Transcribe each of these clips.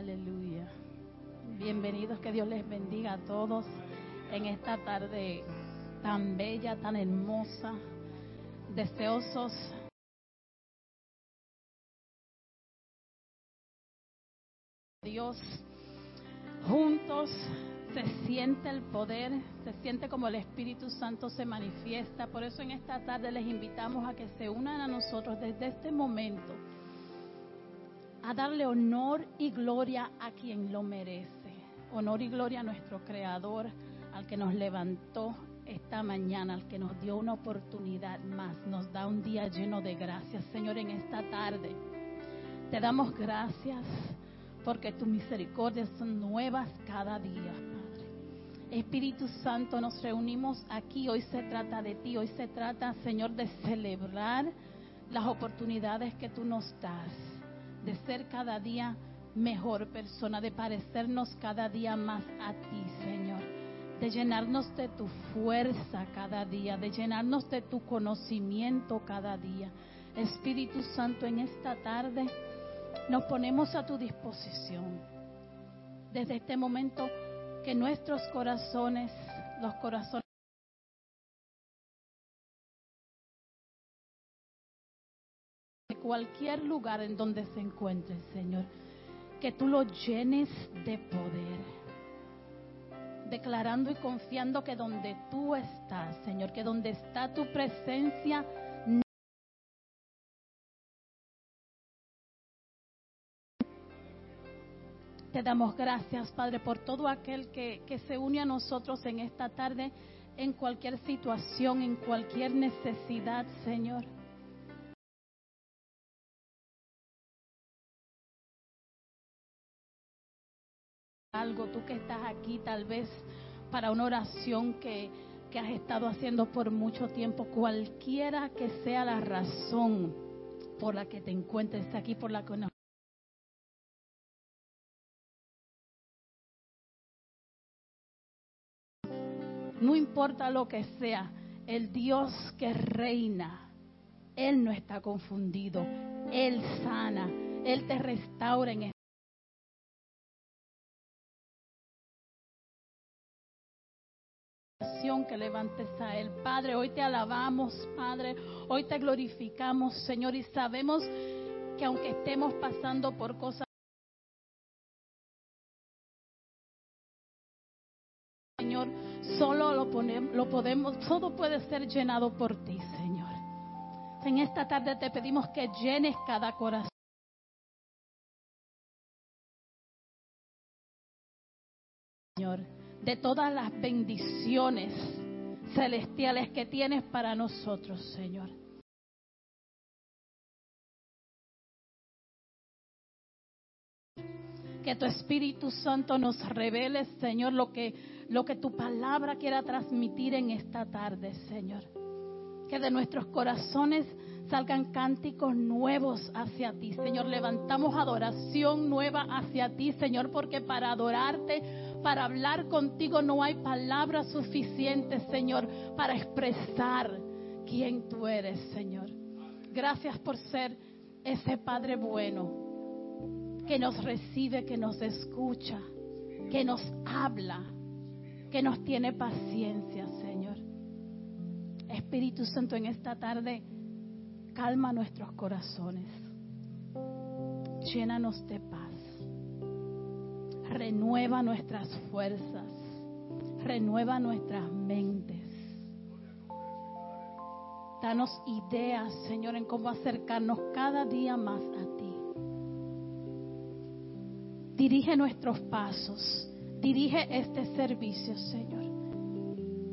Aleluya. Bienvenidos, que Dios les bendiga a todos en esta tarde tan bella, tan hermosa, deseosos. Dios, juntos se siente el poder, se siente como el Espíritu Santo se manifiesta. Por eso en esta tarde les invitamos a que se unan a nosotros desde este momento a darle honor y gloria a quien lo merece. Honor y gloria a nuestro Creador, al que nos levantó esta mañana, al que nos dio una oportunidad más, nos da un día lleno de gracias, Señor, en esta tarde. Te damos gracias porque tus misericordias son nuevas cada día, Padre. Espíritu Santo, nos reunimos aquí, hoy se trata de ti, hoy se trata, Señor, de celebrar las oportunidades que tú nos das, de ser cada día mejor persona, de parecernos cada día más a ti, Señor, de llenarnos de tu fuerza cada día, de llenarnos de tu conocimiento cada día. Espíritu Santo, en esta tarde nos ponemos a tu disposición. Desde este momento que nuestros corazones, los corazones cualquier lugar en donde se encuentre, Señor, que tú lo llenes de poder. Declarando y confiando que donde tú estás, Señor, que donde está tu presencia, Te damos gracias, Padre, por todo aquel que, que, se une a nosotros en esta tarde, en cualquier situación, en cualquier necesidad, Señor. Algo, tú que estás aquí tal vez para una oración que, que has estado haciendo por mucho tiempo, cualquiera que sea la razón por la que te encuentres aquí, por la que nos No importa lo que sea, el Dios que reina, Él no está confundido, Él sana, Él te restaura en que levantes a Él. Padre, hoy te alabamos, Padre, hoy te glorificamos, Señor, y sabemos que aunque estemos pasando por cosas Señor, solo lo, ponemos, lo podemos, todo puede ser llenado por ti, Señor. En esta tarde te pedimos que llenes cada corazón. Señor, de todas las bendiciones celestiales que tienes para nosotros, Señor. Que tu Espíritu Santo nos revele, Señor, lo que, lo que tu palabra quiera transmitir en esta tarde, Señor. Que de nuestros corazones salgan cánticos nuevos hacia ti, Señor. Levantamos adoración nueva hacia ti, Señor, porque para adorarte, para hablar contigo no hay palabras suficientes, Señor, para expresar quién tú eres, Señor. Gracias por ser ese Padre bueno que nos recibe, que nos escucha, que nos habla, que nos tiene paciencia, Señor. Espíritu Santo, en esta tarde, calma nuestros corazones, llénanos de paz, renueva nuestras fuerzas, renueva nuestras mentes. Danos ideas, Señor, en cómo acercarnos cada día más a ti. Dirige nuestros pasos. Dirige este servicio, Señor.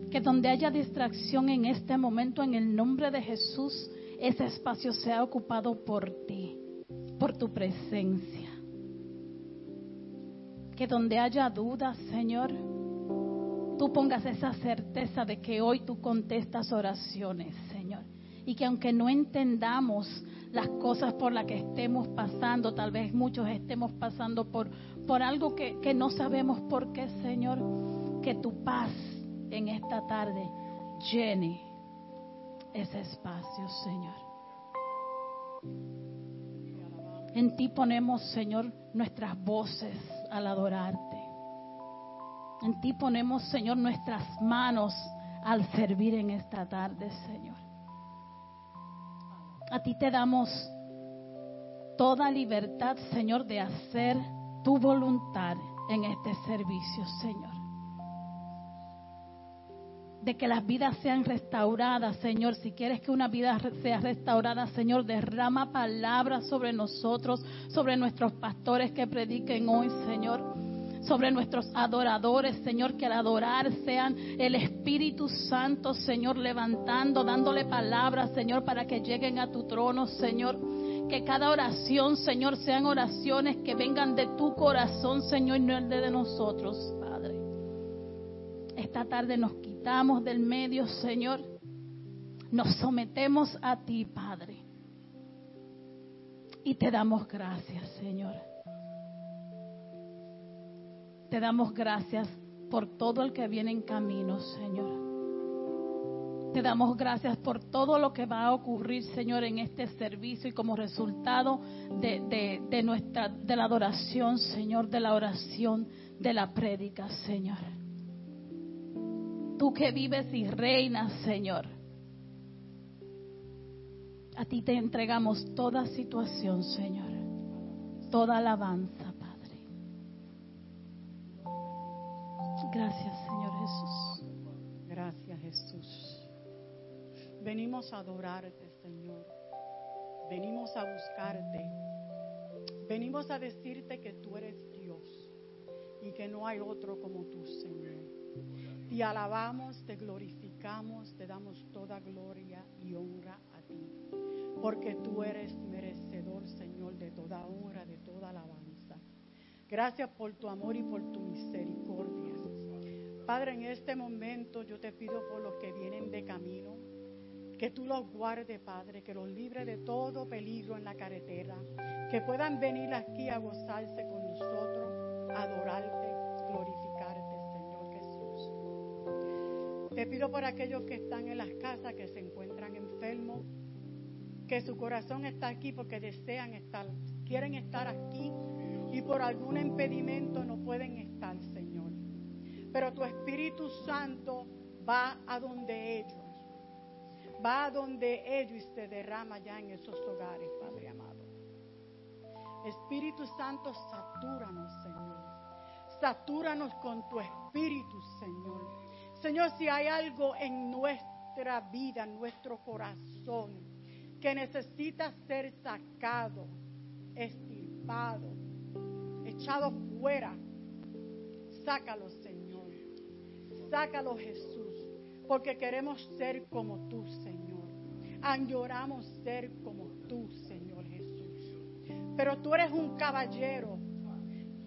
Que donde haya distracción en este momento, en el nombre de Jesús, ese espacio sea ocupado por ti, por tu presencia. Que donde haya dudas, Señor, tú pongas esa certeza de que hoy tú contestas oraciones, Señor. Y que aunque no entendamos las cosas por las que estemos pasando, tal vez muchos estemos pasando por, por algo que, que no sabemos por qué, Señor, que tu paz en esta tarde llene ese espacio, Señor. En ti ponemos, Señor, nuestras voces al adorarte. En ti ponemos, Señor, nuestras manos al servir en esta tarde, Señor. A ti te damos toda libertad, Señor, de hacer tu voluntad en este servicio, Señor. De que las vidas sean restauradas, Señor. Si quieres que una vida sea restaurada, Señor, derrama palabras sobre nosotros, sobre nuestros pastores que prediquen hoy, Señor sobre nuestros adoradores, Señor, que al adorar sean el Espíritu Santo, Señor, levantando, dándole palabras, Señor, para que lleguen a tu trono, Señor. Que cada oración, Señor, sean oraciones que vengan de tu corazón, Señor, y no el de nosotros, Padre. Esta tarde nos quitamos del medio, Señor. Nos sometemos a ti, Padre. Y te damos gracias, Señor. Te damos gracias por todo el que viene en camino, Señor. Te damos gracias por todo lo que va a ocurrir, Señor, en este servicio y como resultado de, nuestra, de la adoración, Señor, de la oración, de la prédica, Señor. Tú que vives y reinas, Señor. A ti te entregamos toda situación, Señor. Toda alabanza, Padre. Gracias, Señor Jesús. Gracias, Jesús. Venimos a adorarte, Señor. Venimos a buscarte. Venimos a decirte que tú eres Dios y que no hay otro como tú, Señor. Te alabamos, te glorificamos, te damos toda gloria y honra a ti, porque tú eres merecedor, Señor, de toda honra, de toda alabanza. Gracias por tu amor y por tu misericordia. Padre, en este momento yo te pido por los que vienen de camino, que tú los guardes, Padre, que los libres de todo peligro en la carretera, que puedan venir aquí a gozarse con nosotros, adorarte, glorificarte, Te pido por aquellos que están en las casas, que se encuentran enfermos, que su corazón está aquí porque desean estar, quieren estar aquí y por algún impedimento no pueden estar, Señor. Pero tu Espíritu Santo va a donde ellos va a donde ellos y se derrama ya en esos hogares, Padre amado. Espíritu Santo, satúranos, Señor. Satúranos con tu Espíritu, Señor. Señor, si hay algo en nuestra vida, en nuestro corazón, que necesita ser sacado, estirpado, echado fuera, sácalo, Señor. Sácalo, Jesús porque queremos ser como tú, Señor. Añoramos ser como tú, Señor Jesús. Pero tú eres un caballero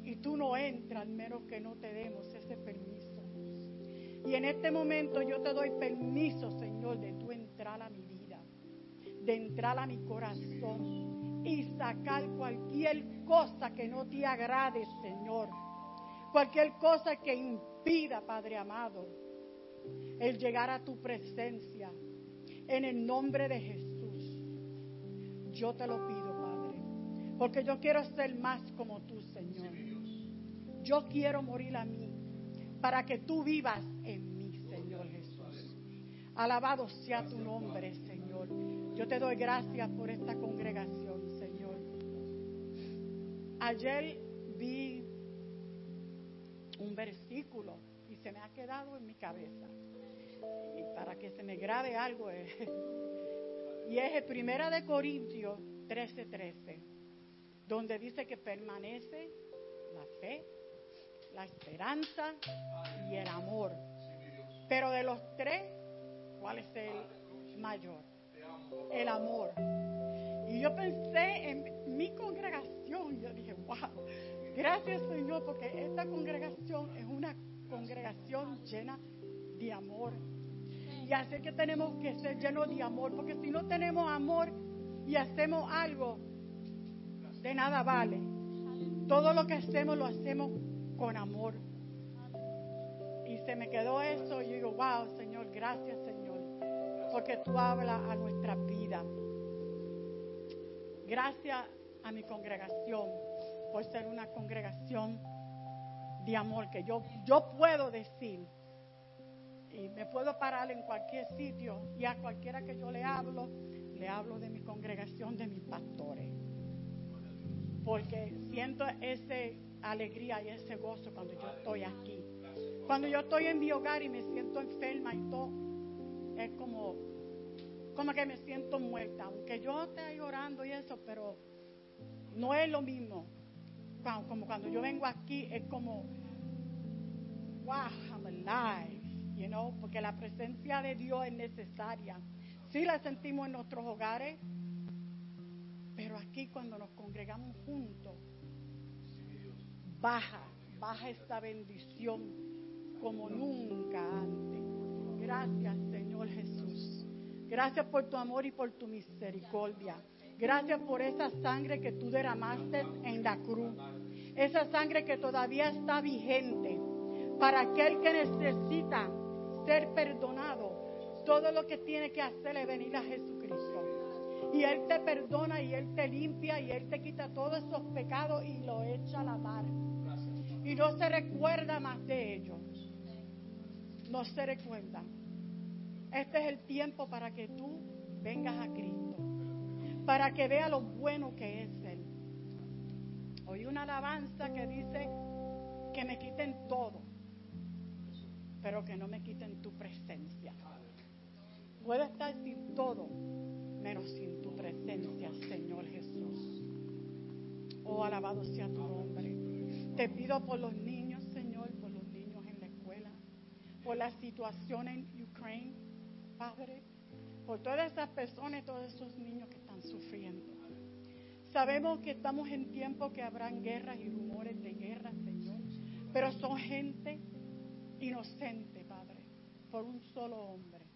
y tú no entras menos que no te demos ese permiso. Y en este momento yo te doy permiso, Señor, de tú entrar a mi vida, de entrar a mi corazón y sacar cualquier cosa que no te agrade, Señor. Cualquier cosa que impida, Padre amado, el llegar a tu presencia. En el nombre de Jesús. Yo te lo pido, Padre. Porque yo quiero ser más como tú, Señor. Yo quiero morir a mí. Para que tú vivas en mí, Señor Jesús. Alabado sea tu nombre, Señor. Yo te doy gracias por esta congregación, Señor. Ayer vi un versículo y se me ha quedado en mi cabeza y para que se me grabe algo, eh. y es Primera de Corintios 13:13, 13, donde dice que permanece la fe, la esperanza y el amor. Pero de los tres, ¿cuál es el mayor? El amor. Y yo pensé en mi congregación, yo dije, wow, gracias Señor, porque esta congregación es una congregación llena de amor. Y así que tenemos que ser llenos de amor, porque si no tenemos amor y hacemos algo, de nada vale. Todo lo que hacemos lo hacemos con amor. Y se me quedó eso y digo, wow, Señor, gracias Señor, porque tú hablas a nuestra vida. Gracias a mi congregación por ser una congregación de amor que yo, yo puedo decir y me puedo parar en cualquier sitio y a cualquiera que yo le hablo, le hablo de mi congregación, de mis pastores. Porque siento esa alegría y ese gozo cuando yo estoy aquí. Cuando yo estoy en mi hogar y me siento enferma y todo, es como, como que me siento muerta. Aunque yo esté llorando y eso, pero no es lo mismo. Como cuando yo vengo aquí, es como, wow, I'm alive, you know, porque la presencia de Dios es necesaria. Sí la sentimos en nuestros hogares, pero aquí cuando nos congregamos juntos, baja, baja esta bendición como nunca antes. Gracias, Señor Jesús. Gracias por tu amor y por tu misericordia. Gracias por esa sangre que tú derramaste en la cruz. Esa sangre que todavía está vigente para aquel que necesita ser perdonado. Todo lo que tiene que hacer es venir a Jesucristo. Y Él te perdona y Él te limpia y Él te quita todos esos pecados y lo echa a la mar. Y no se recuerda más de ellos. No se recuerda. Este es el tiempo para que tú vengas a Cristo. Para que vea lo bueno que es Él. Oí una alabanza que dice que me quiten todo, pero que no me quiten tu presencia. Puedo estar sin todo, menos sin tu presencia, Señor Jesús. Oh, alabado sea tu nombre. Te pido por los niños, Señor, por los niños en la escuela, por la situación en Ucrania, Padre, por todas esas personas, todos esos niños que están sufriendo. Sabemos que estamos en tiempo que habrán guerras y rumores de guerra, Señor, pero son gente inocente, Padre, por un solo hombre.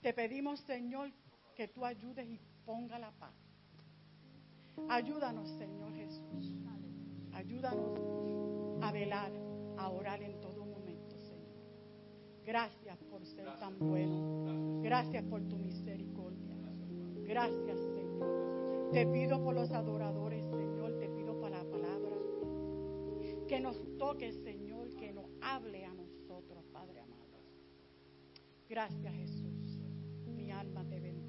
Te pedimos, Señor, que tú ayudes y ponga la paz. Ayúdanos, Señor Jesús. Ayúdanos a velar, a orar en todo momento, Señor. Gracias por ser tan bueno. Gracias por tu misericordia. Gracias, Señor. Te pido por los adoradores, Señor. Te pido para la palabra. Que nos toque, Señor. Que nos hable a nosotros, Padre amado. Gracias, Jesús. Mi alma te bendice,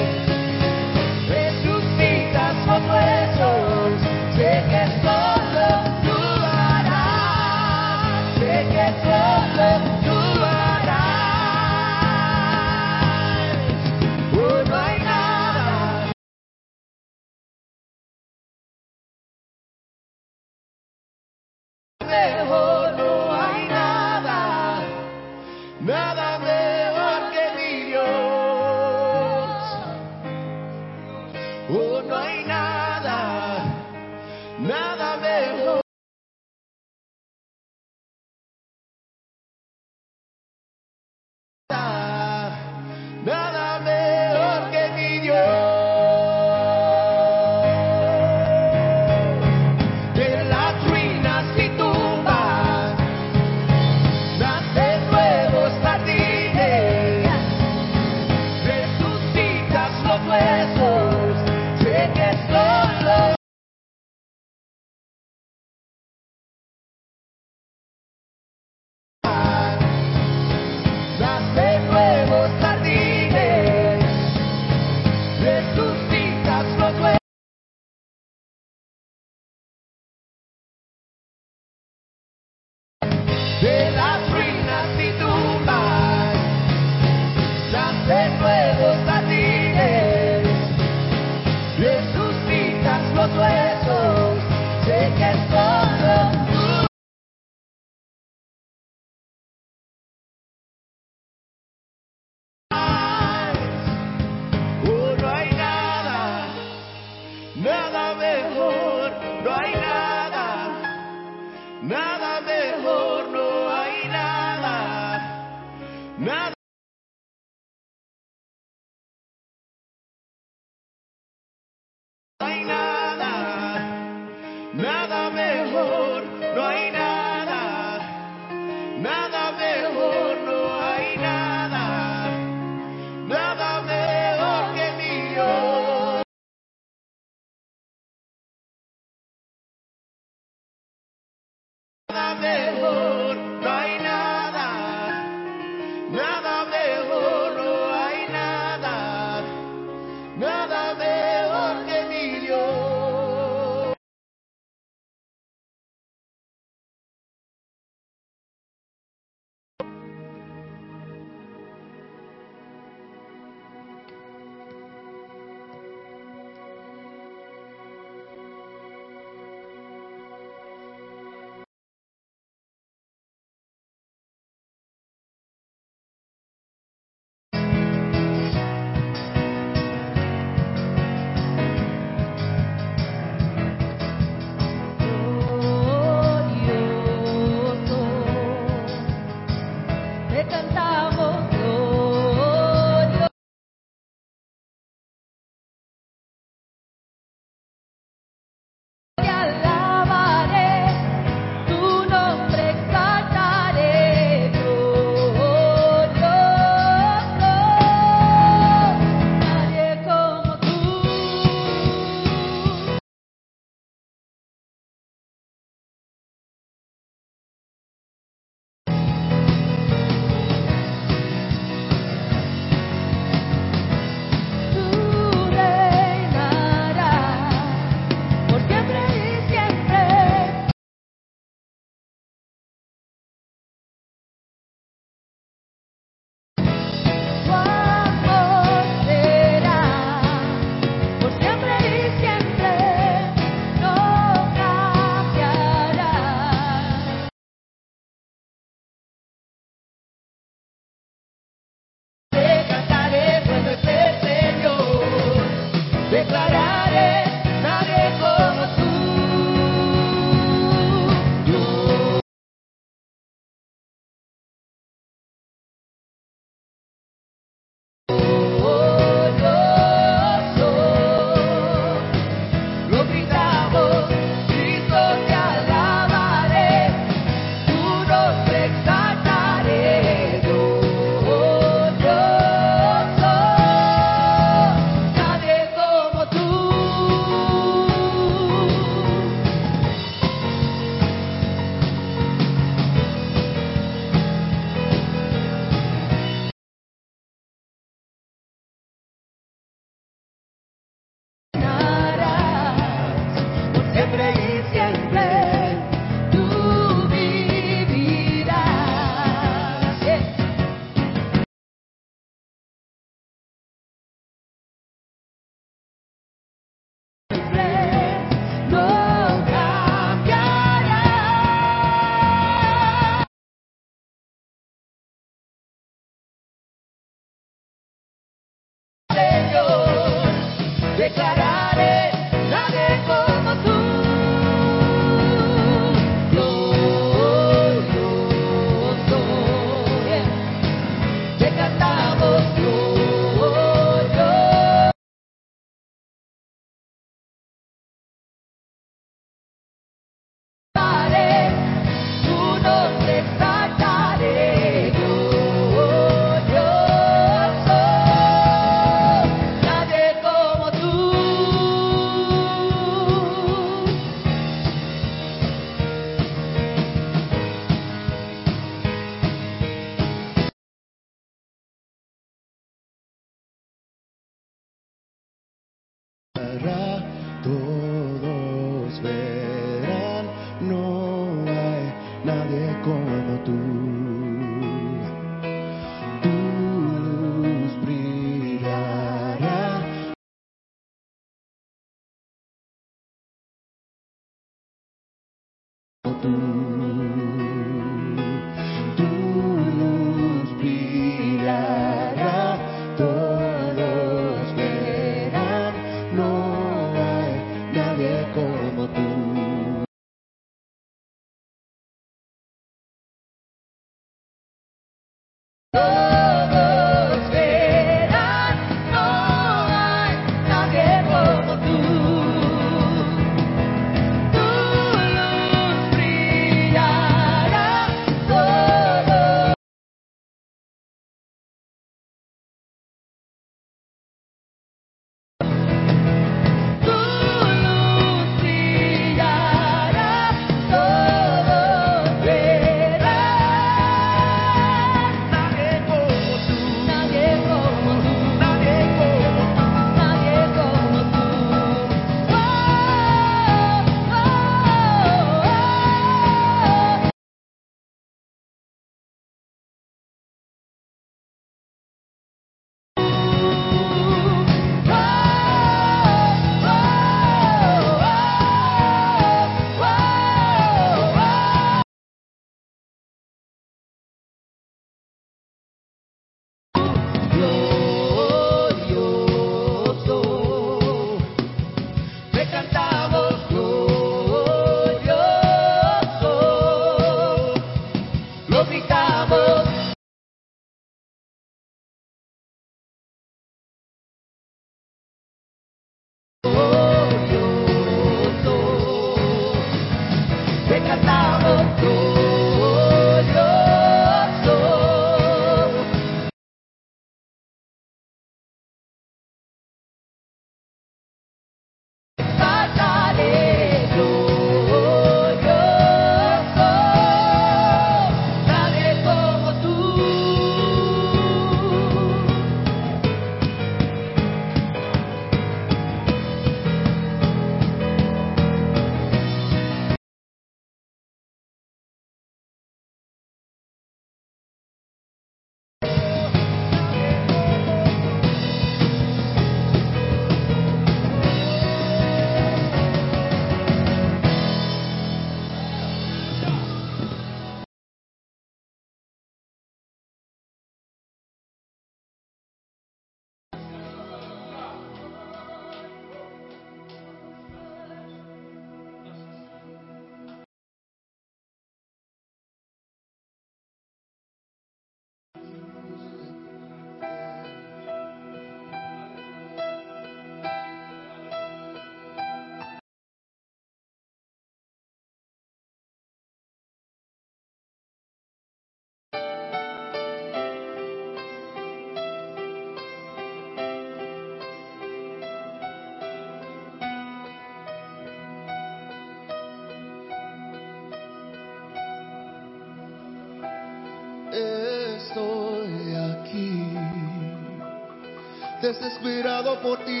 desesperado por ti.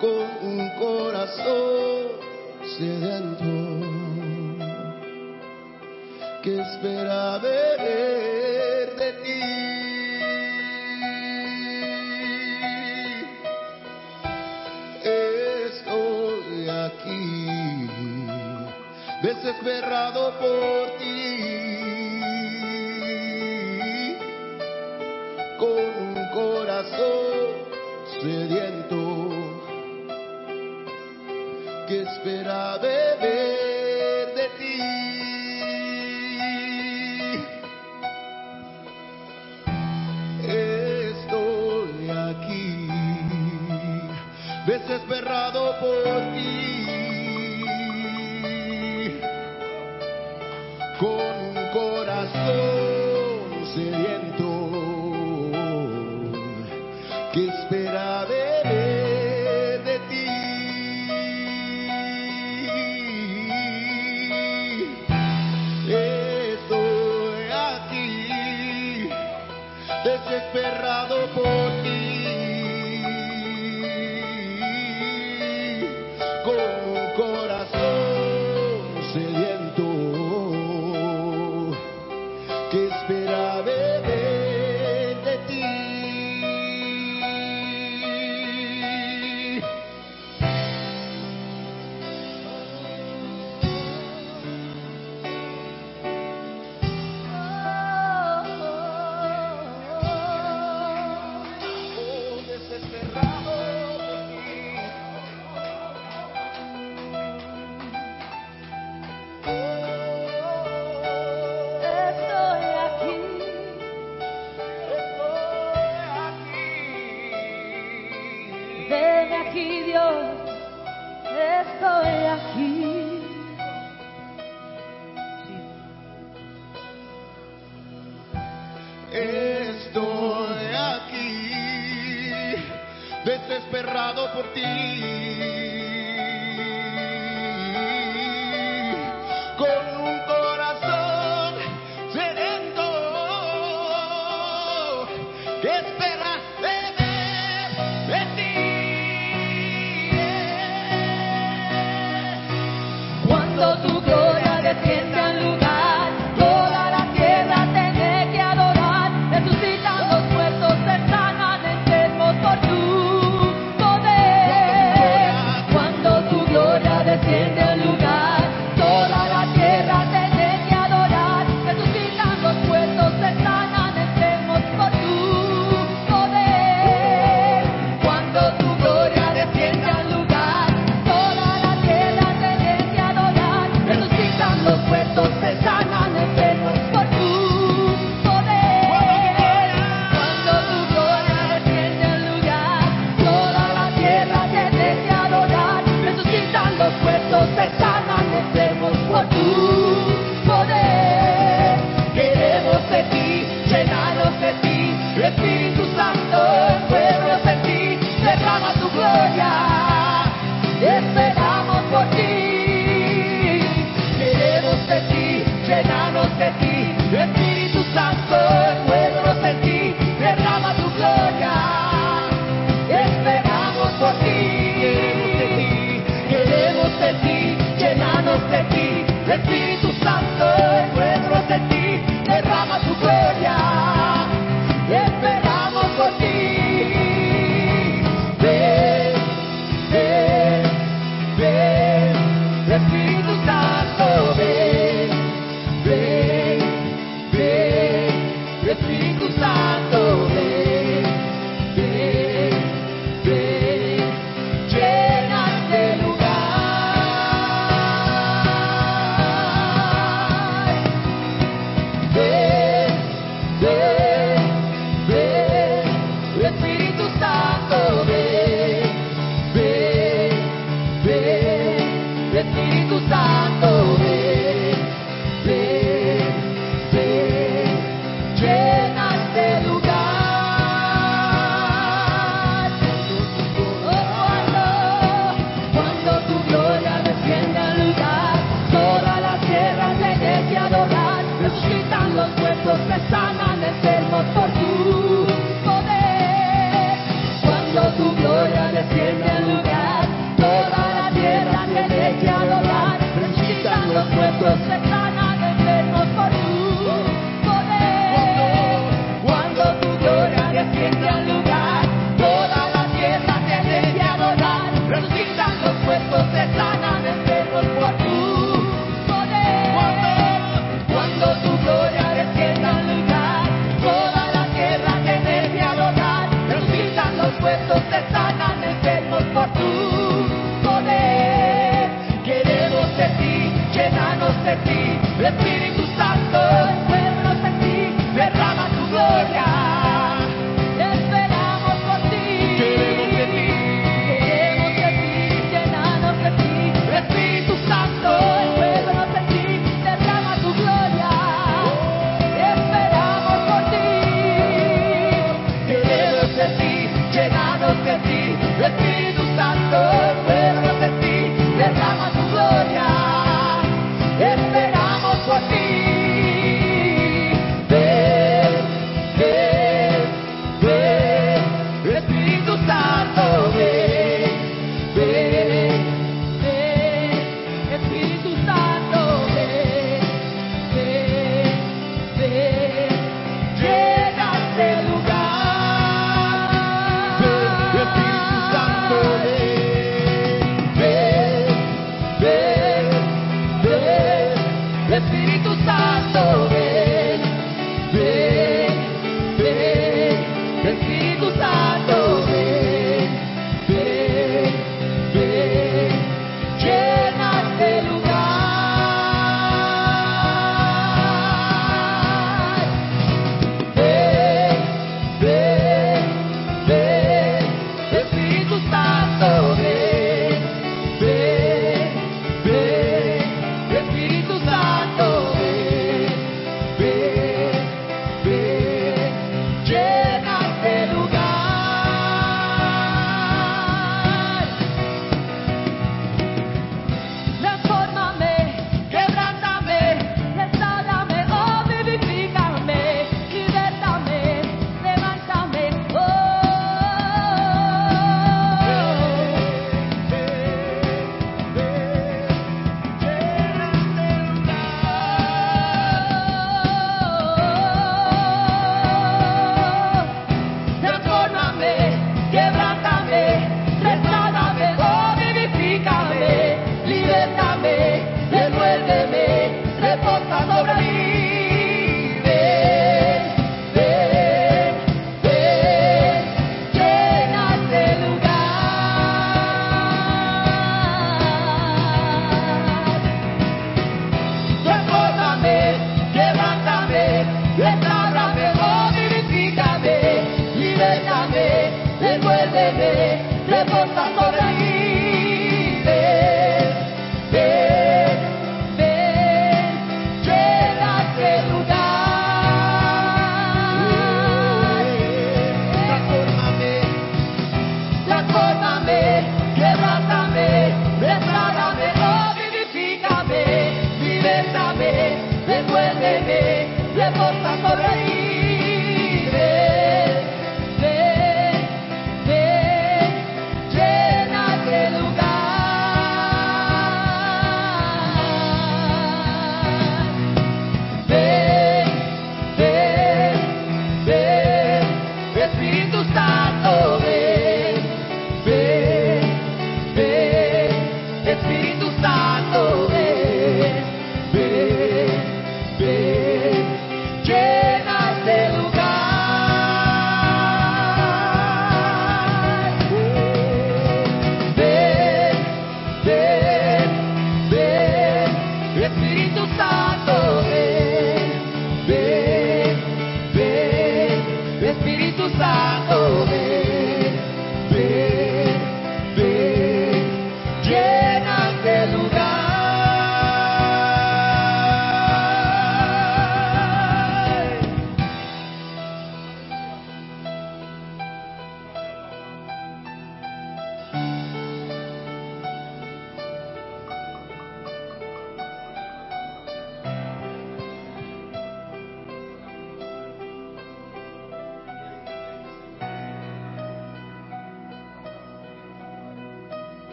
Con un corazón sediento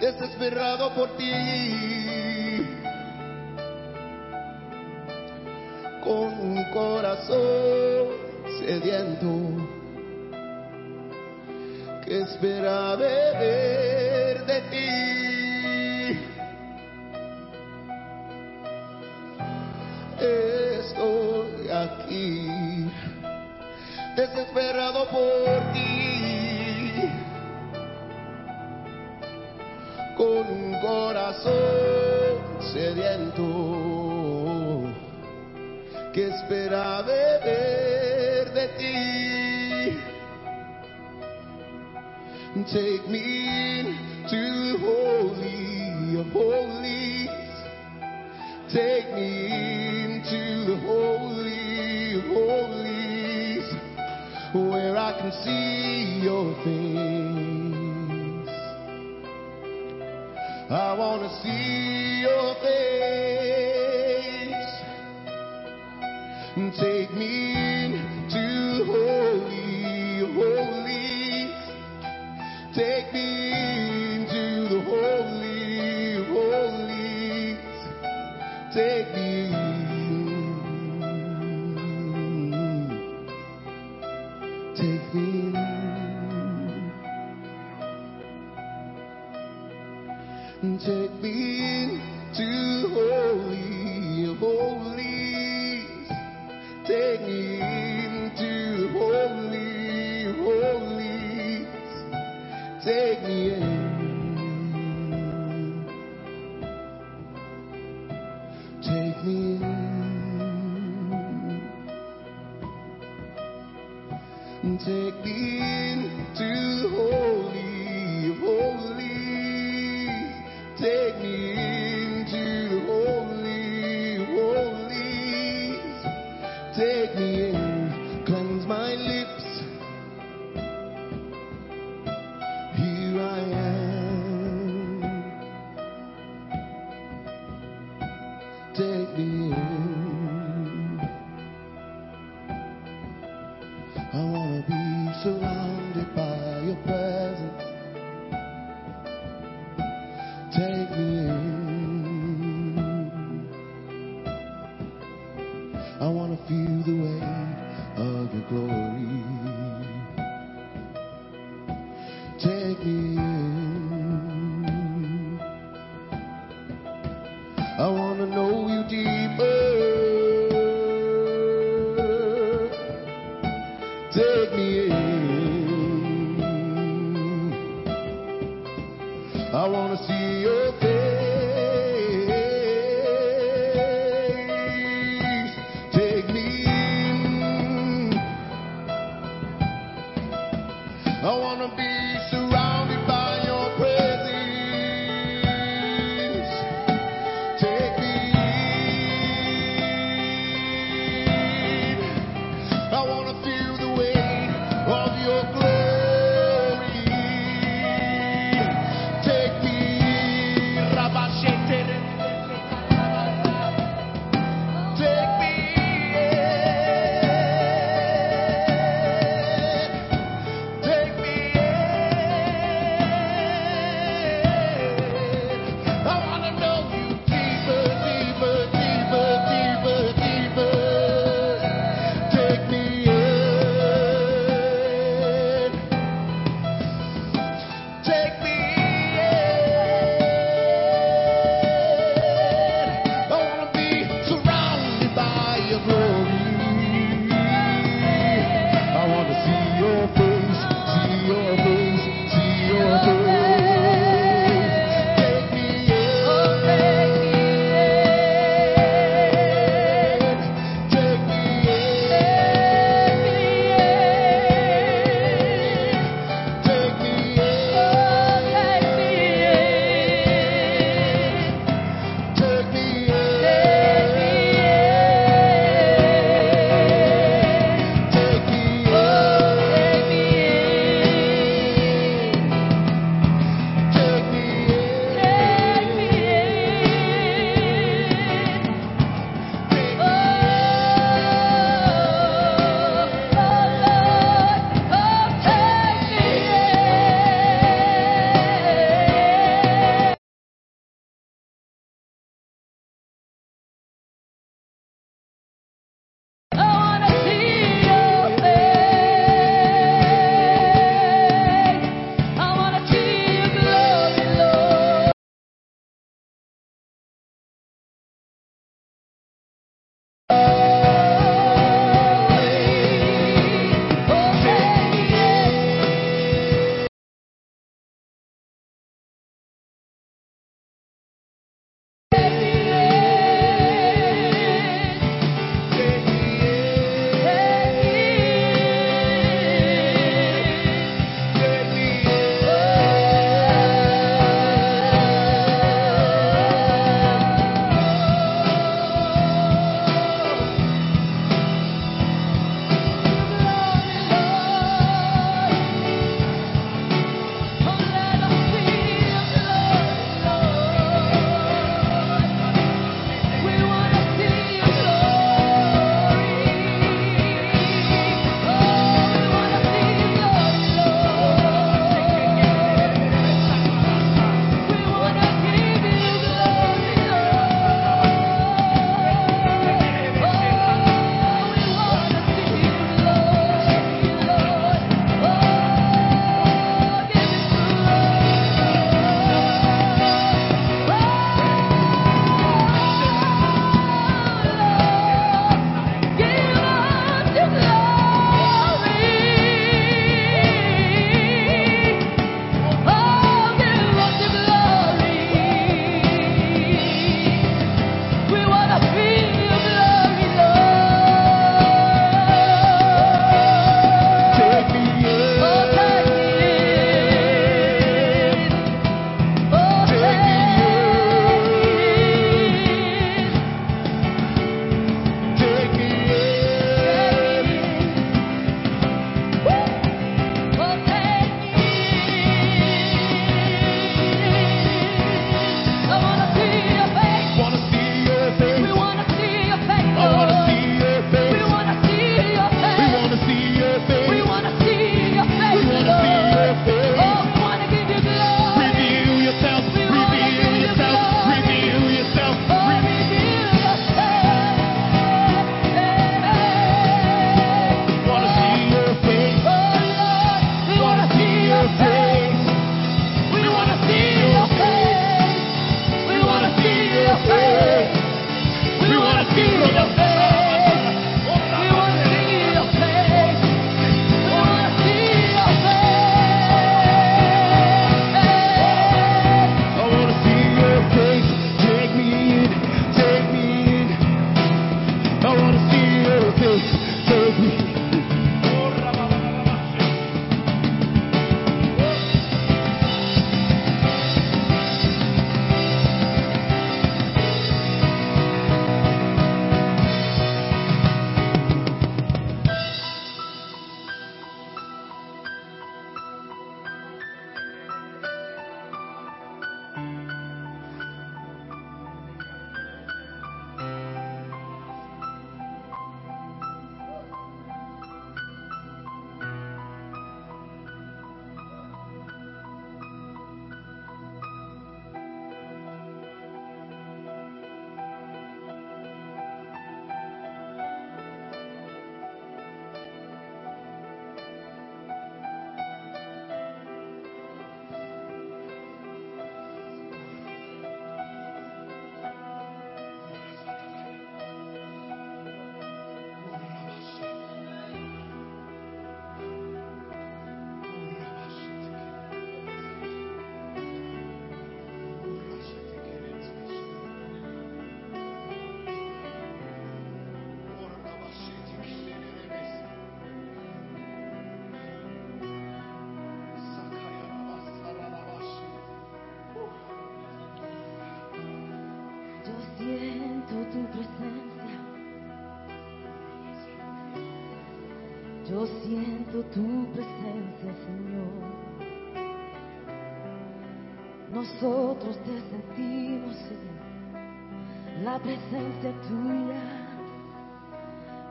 desesperado por ti, con un corazón sediento que espera beber. take me.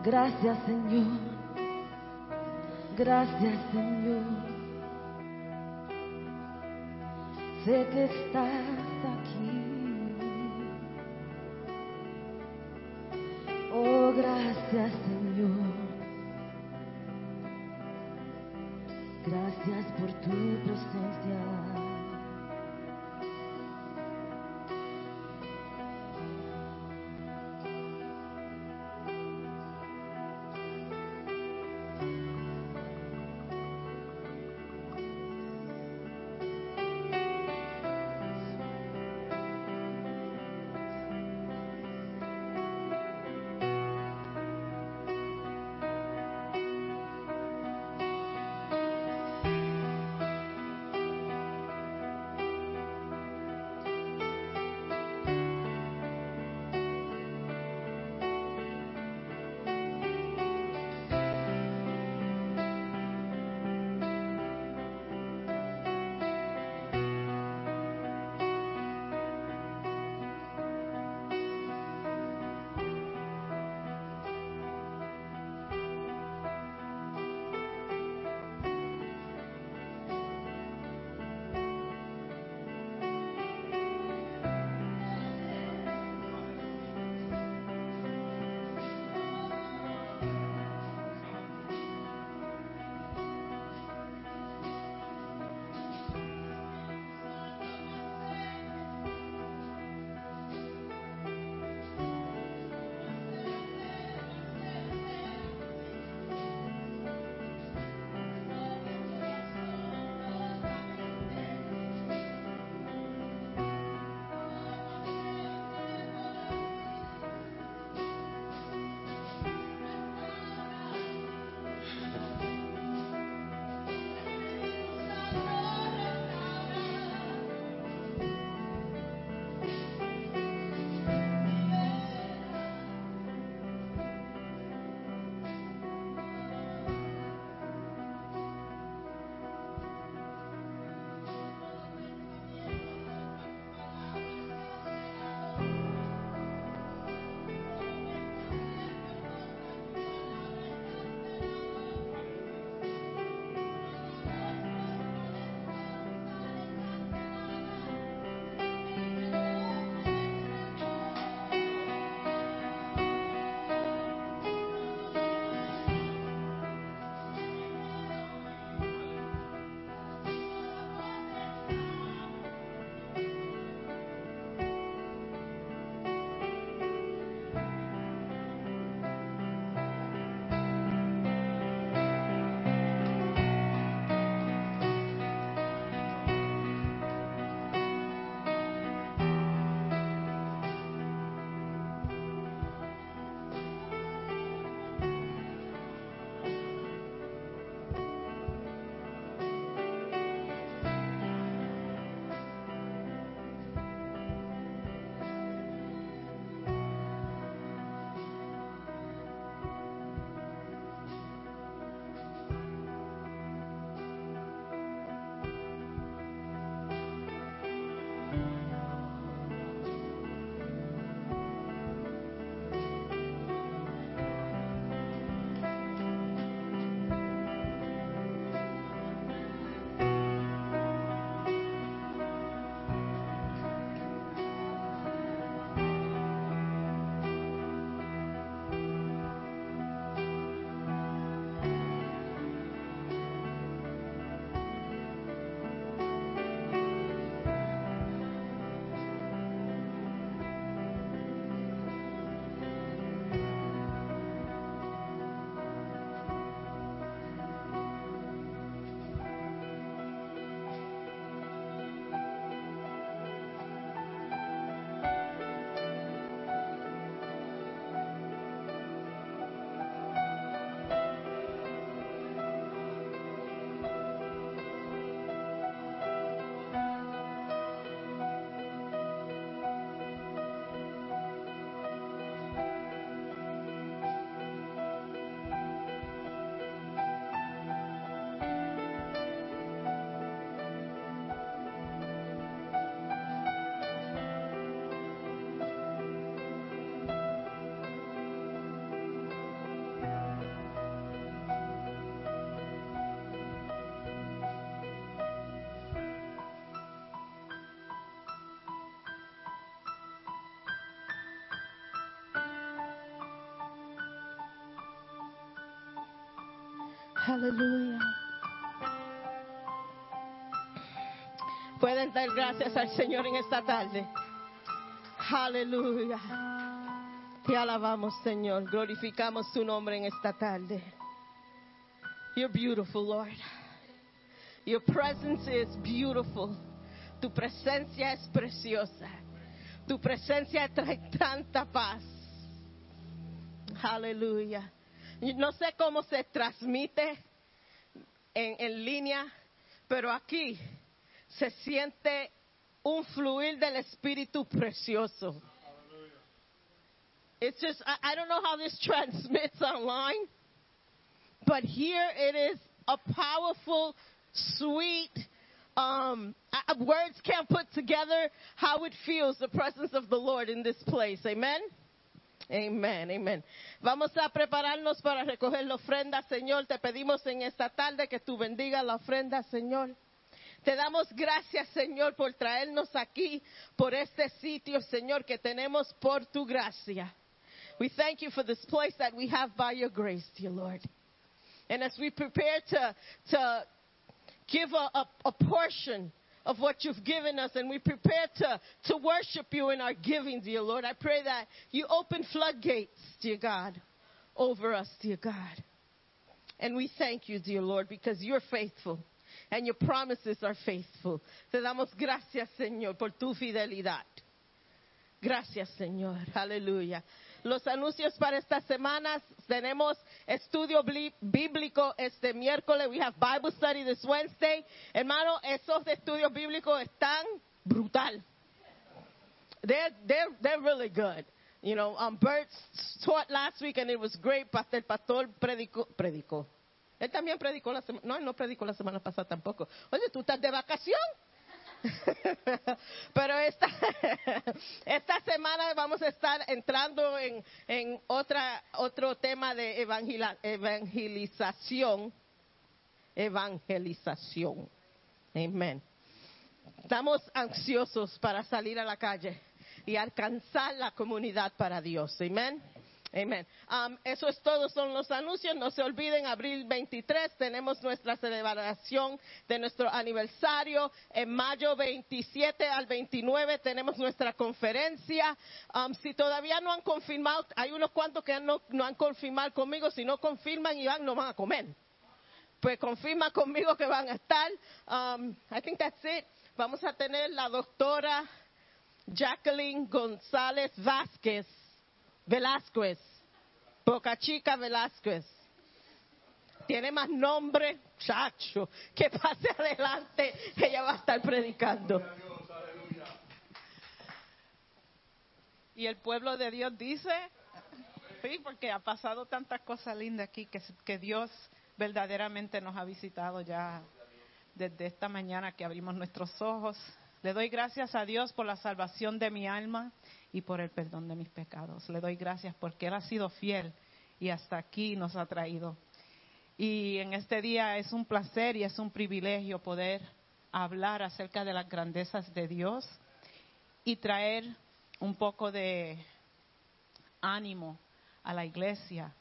Gracias, Señor. Gracias, Señor. Sé que estás aquí. Oh, gracias, Señor. Gracias por tu presencia. Aleluya. Pueden dar gracias al Señor en esta tarde. Aleluya. Te alabamos, Señor. Glorificamos tu nombre en esta tarde. You're beautiful, Lord. Your presence is beautiful. Tu presencia es preciosa. Tu presencia trae tanta paz. Aleluya. No sé cómo se transmite en, en línea, pero aquí se siente un fluir del Espíritu precioso. It's just, I, I don't know how this transmits online, but here it is a powerful, sweet, um, words can't put together how it feels, the presence of the Lord in this place. Amen. Amen, amen. Vamos a prepararnos para recoger la ofrenda, Señor. Te pedimos en esta tarde que tú bendigas la ofrenda, Señor. Te damos gracias, Señor, por traernos aquí, por este sitio, Señor, que tenemos por tu gracia. We thank you for this place that we have by your grace, dear Lord. And as we prepare to, to give a, a, a portion of what you've given us and we prepare to, to worship you in our giving, dear Lord, I pray that you open floodgates, dear God, over us, dear God. And we thank you, dear Lord, because you're faithful and your promises are faithful. Te damos gracias, Señor, por tu fidelidad. Gracias, Señor. Aleluya. Los anuncios para estas semanas tenemos estudio bli- bíblico este miércoles. We have Bible study this Wednesday. Hermano, esos estudios bíblicos están brutal. They're, they're, they're really good. You know, um, Bert taught last week and it was great. Pastor, pastor predicó, predicó. Él también predicó la semana, no, él no predicó la semana pasada tampoco. Oye, tú estás de vacación. Pero esta, esta semana vamos a estar entrando en, en otra, otro tema de evangelización. Evangelización. Amén. Estamos ansiosos para salir a la calle y alcanzar la comunidad para Dios. Amén. Amén. Um, eso es todo, son los anuncios. No se olviden, abril 23 tenemos nuestra celebración de nuestro aniversario. En mayo 27 al 29 tenemos nuestra conferencia. Um, si todavía no han confirmado, hay unos cuantos que no, han confirmado conmigo. Si no confirman y van, no van a comer. Pues confirma conmigo que van a estar. Um, I think that's it. Vamos a tener la doctora Jacqueline González Vázquez, Velázquez, Boca Chica Velázquez. Tiene más nombre, chacho, que pase adelante, ella va a estar predicando. Y el pueblo de Dios dice, sí, porque ha pasado tantas cosas lindas aquí que, que Dios verdaderamente nos ha visitado ya desde esta mañana que abrimos nuestros ojos. Le doy gracias a Dios por la salvación de mi alma y por el perdón de mis pecados. Le doy gracias porque Él ha sido fiel y hasta aquí nos ha traído. Y en este día es un placer y es un privilegio poder hablar acerca de las grandezas de Dios y traer un poco de ánimo a la iglesia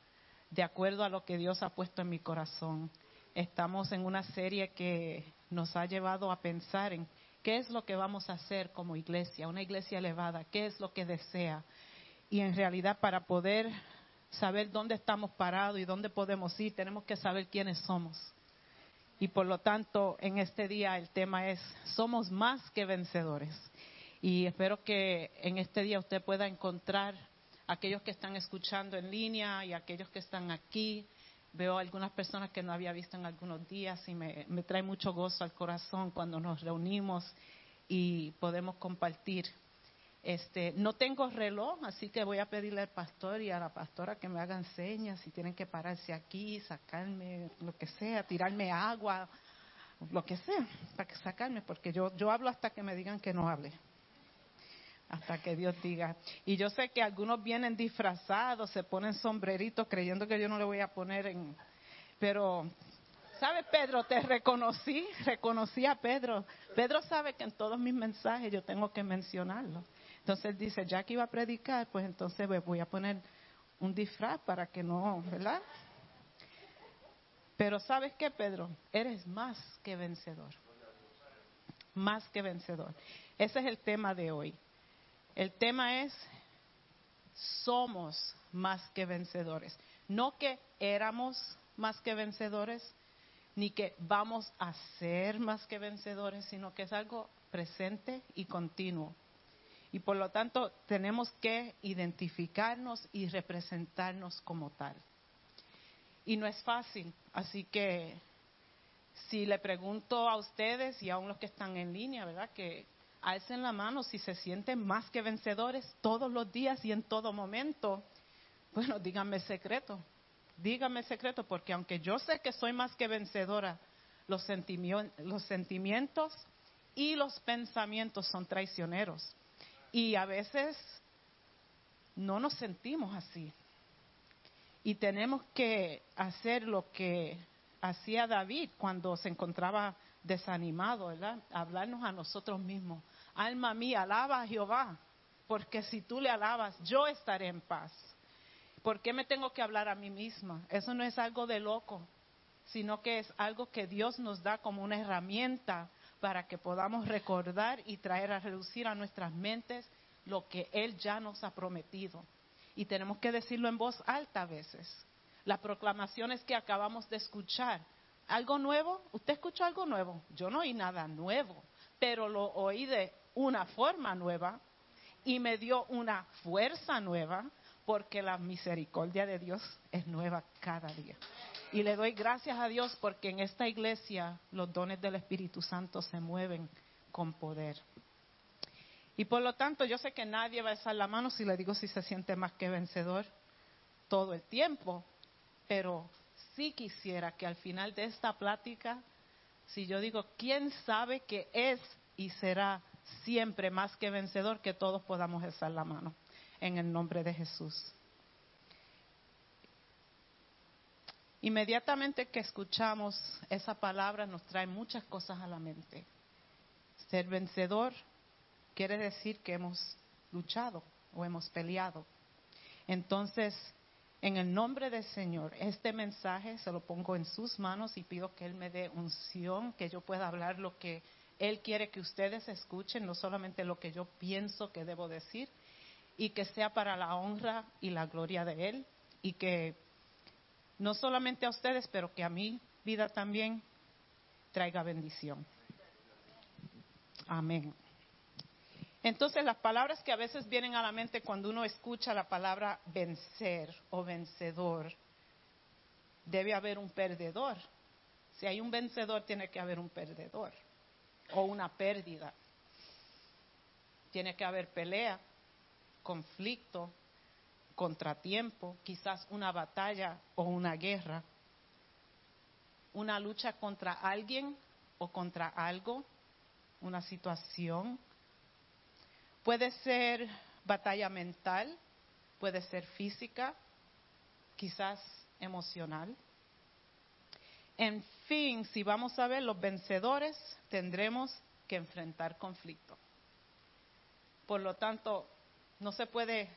de acuerdo a lo que Dios ha puesto en mi corazón. Estamos en una serie que nos ha llevado a pensar en qué es lo que vamos a hacer como iglesia, una iglesia elevada, qué es lo que desea. Y en realidad para poder saber dónde estamos parados y dónde podemos ir, tenemos que saber quiénes somos. Y por lo tanto, en este día el tema es, somos más que vencedores. Y espero que en este día usted pueda encontrar aquellos que están escuchando en línea y aquellos que están aquí. Veo algunas personas que no había visto en algunos días y me, me trae mucho gozo al corazón cuando nos reunimos y podemos compartir. Este, no tengo reloj, así que voy a pedirle al pastor y a la pastora que me hagan señas si tienen que pararse aquí, sacarme lo que sea, tirarme agua, lo que sea, para sacarme, porque yo, yo hablo hasta que me digan que no hable hasta que Dios diga. Y yo sé que algunos vienen disfrazados, se ponen sombreritos creyendo que yo no le voy a poner en... Pero, ¿sabes, Pedro? Te reconocí, reconocí a Pedro. Pedro sabe que en todos mis mensajes yo tengo que mencionarlo. Entonces él dice, ya que iba a predicar, pues entonces voy a poner un disfraz para que no, ¿verdad? Pero ¿sabes qué, Pedro? Eres más que vencedor. Más que vencedor. Ese es el tema de hoy. El tema es, somos más que vencedores. No que éramos más que vencedores, ni que vamos a ser más que vencedores, sino que es algo presente y continuo. Y por lo tanto tenemos que identificarnos y representarnos como tal. Y no es fácil, así que si le pregunto a ustedes y aún los que están en línea, ¿verdad? Que alcen la mano si se sienten más que vencedores todos los días y en todo momento. Bueno, díganme secreto, díganme secreto, porque aunque yo sé que soy más que vencedora, los, los sentimientos y los pensamientos son traicioneros. Y a veces no nos sentimos así. Y tenemos que hacer lo que hacía David cuando se encontraba desanimado, ¿verdad? Hablarnos a nosotros mismos. Alma mía, alaba a Jehová, porque si tú le alabas, yo estaré en paz. ¿Por qué me tengo que hablar a mí misma? Eso no es algo de loco, sino que es algo que Dios nos da como una herramienta para que podamos recordar y traer a reducir a nuestras mentes lo que Él ya nos ha prometido y tenemos que decirlo en voz alta a veces. Las proclamaciones que acabamos de escuchar. ¿Algo nuevo? ¿Usted escuchó algo nuevo? Yo no oí nada nuevo, pero lo oí de una forma nueva y me dio una fuerza nueva porque la misericordia de Dios es nueva cada día. Y le doy gracias a Dios porque en esta iglesia los dones del Espíritu Santo se mueven con poder. Y por lo tanto, yo sé que nadie va a alzar la mano si le digo si se siente más que vencedor todo el tiempo, pero sí quisiera que al final de esta plática, si yo digo, ¿quién sabe que es y será siempre más que vencedor, que todos podamos alzar la mano en el nombre de Jesús? Inmediatamente que escuchamos esa palabra nos trae muchas cosas a la mente. Ser vencedor quiere decir que hemos luchado o hemos peleado. Entonces, en el nombre del Señor, este mensaje se lo pongo en sus manos y pido que Él me dé unción, que yo pueda hablar lo que Él quiere que ustedes escuchen, no solamente lo que yo pienso que debo decir, y que sea para la honra y la gloria de Él, y que no solamente a ustedes, pero que a mi vida también traiga bendición. Amén. Entonces las palabras que a veces vienen a la mente cuando uno escucha la palabra vencer o vencedor, debe haber un perdedor. Si hay un vencedor, tiene que haber un perdedor o una pérdida. Tiene que haber pelea, conflicto, contratiempo, quizás una batalla o una guerra, una lucha contra alguien o contra algo, una situación Puede ser batalla mental, puede ser física, quizás emocional. En fin, si vamos a ver los vencedores, tendremos que enfrentar conflicto. Por lo tanto, no se puede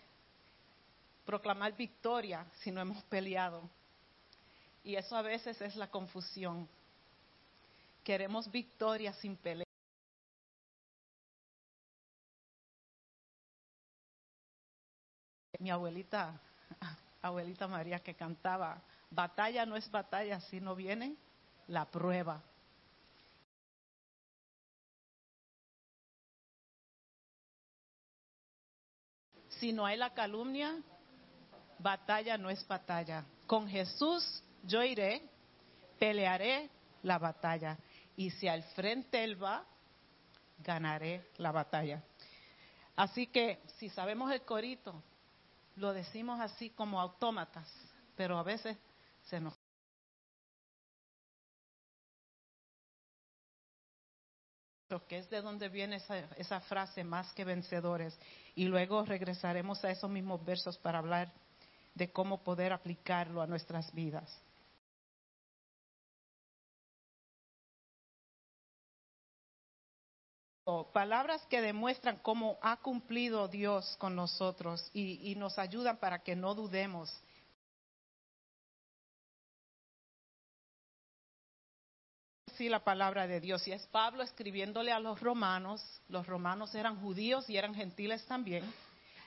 proclamar victoria si no hemos peleado. Y eso a veces es la confusión. Queremos victoria sin pelear. Mi abuelita, abuelita María que cantaba, batalla no es batalla si no viene la prueba. Si no hay la calumnia, batalla no es batalla. Con Jesús yo iré, pelearé la batalla. Y si al frente Él va, ganaré la batalla. Así que si sabemos el corito, lo decimos así como autómatas, pero a veces se nos que es de donde viene esa, esa, frase más que vencedores. Y luego regresaremos a esos mismos versos para hablar de cómo poder aplicarlo a nuestras vidas. Palabras que demuestran cómo ha cumplido Dios con nosotros y, nos ayudan para que no dudemos. Así la palabra de Dios, y es Pablo escribiéndole a los romanos, los romanos eran judíos y eran gentiles también,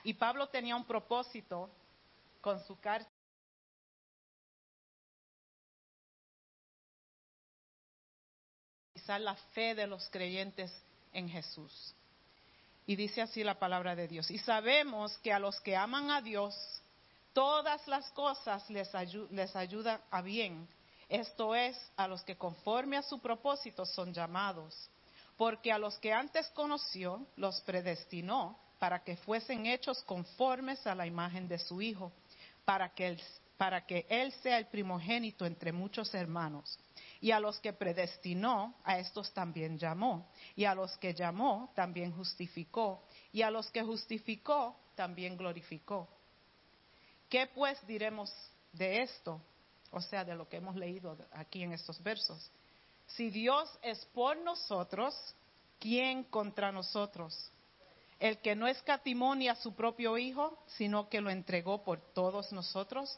y Pablo tenía un propósito con su carta. la fe de los creyentes en Jesús. Y dice así la palabra de Dios. Y sabemos que a los que aman a Dios, todas las cosas les, les ayudan a bien. Esto es, a los que conforme a su propósito son llamados. Porque a los que antes conoció, los predestinó para que fuesen hechos conformes a la imagen de su Hijo, para que para que él sea el primogénito entre muchos hermanos. Y a los que predestinó, a estos también llamó. Y a los que llamó, también justificó. Y a los que justificó, también glorificó. ¿Qué pues diremos de esto? O sea, de lo que hemos leído aquí en estos versos. Si Dios es por nosotros, ¿quién contra nosotros? El que no escatimó ni a su propio Hijo, sino que lo entregó por todos nosotros,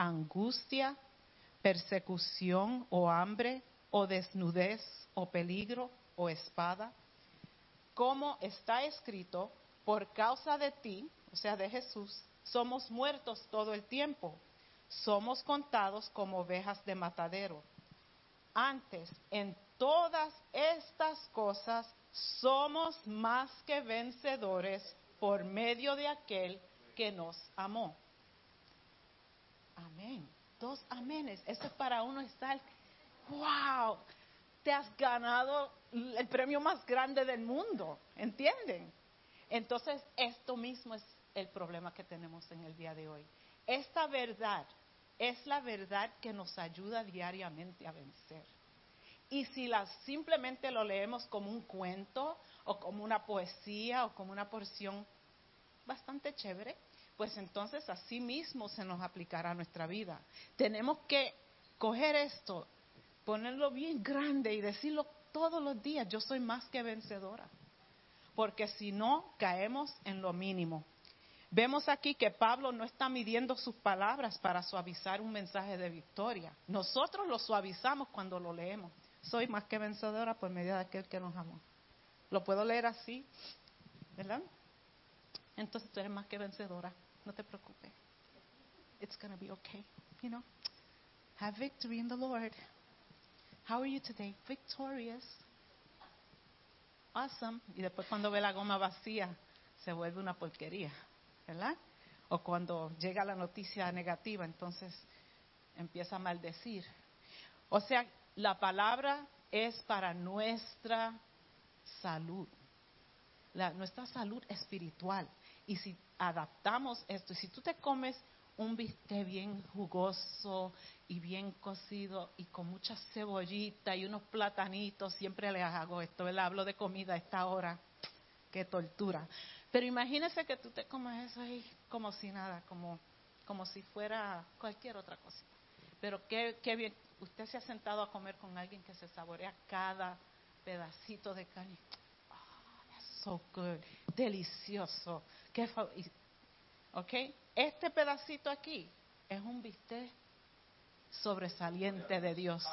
angustia, persecución o hambre, o desnudez, o peligro, o espada? Como está escrito, por causa de ti, o sea, de Jesús, somos muertos todo el tiempo. Somos contados como ovejas de matadero. Antes, en todas estas cosas, somos más que vencedores por medio de aquel que nos amó. Amén. Dos amenes. Eso es para uno estar, wow, te has ganado el premio más grande del mundo. ¿Entienden? Entonces, esto mismo es el problema que tenemos en el día de hoy. Esta verdad es la verdad que nos ayuda diariamente a vencer. Y si la, simplemente lo leemos como un cuento o como una poesía o como una porción bastante chévere, pues entonces así mismo se nos aplicará a nuestra vida. Tenemos que coger esto, ponerlo bien grande y decirlo todos los días, yo soy más que vencedora. Porque si no, caemos en lo mínimo. Vemos aquí que Pablo no está midiendo sus palabras para suavizar un mensaje de victoria. Nosotros lo suavizamos cuando lo leemos. Soy más que vencedora por medio de aquel que nos amó. Lo puedo leer así, ¿verdad? Entonces tú eres más que vencedora. No te preocupes. It's going to be okay. You know, have victory in the Lord. How are you today? Victorious. Awesome. Y después cuando ve la goma vacía, se vuelve una porquería, ¿verdad? O cuando llega la noticia negativa, entonces empieza a maldecir. O sea, la palabra es para nuestra salud, la, nuestra salud espiritual. Y si adaptamos esto, y si tú te comes un bistec bien jugoso y bien cocido y con mucha cebollita y unos platanitos, siempre les hago esto, ¿verdad? Hablo de comida a esta hora, qué tortura. Pero imagínese que tú te comes eso ahí como si nada, como, como si fuera cualquier otra cosa. Pero qué, qué bien, usted se ha sentado a comer con alguien que se saborea cada pedacito de carne. Oh, that's so good, delicioso. Qué ¿Ok? Este pedacito aquí es un bistec sobresaliente de Dios.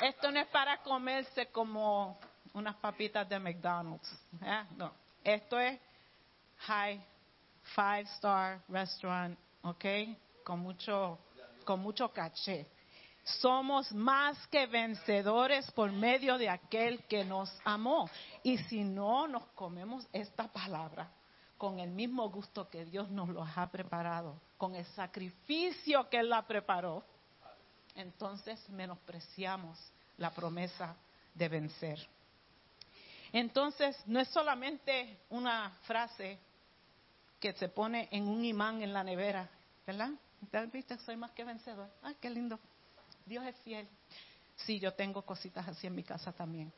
Esto no es para comerse como unas papitas de McDonald's. ¿eh? No. Esto es high five star restaurant, ¿ok? Con mucho, con mucho caché. Somos más que vencedores por medio de aquel que nos amó. Y si no nos comemos esta palabra con el mismo gusto que Dios nos lo ha preparado, con el sacrificio que Él la preparó, entonces menospreciamos la promesa de vencer. Entonces, no es solamente una frase que se pone en un imán en la nevera, ¿verdad? ¿Viste? Soy más que vencedor. Ay, qué lindo. Dios es fiel. Sí, yo tengo cositas así en mi casa también.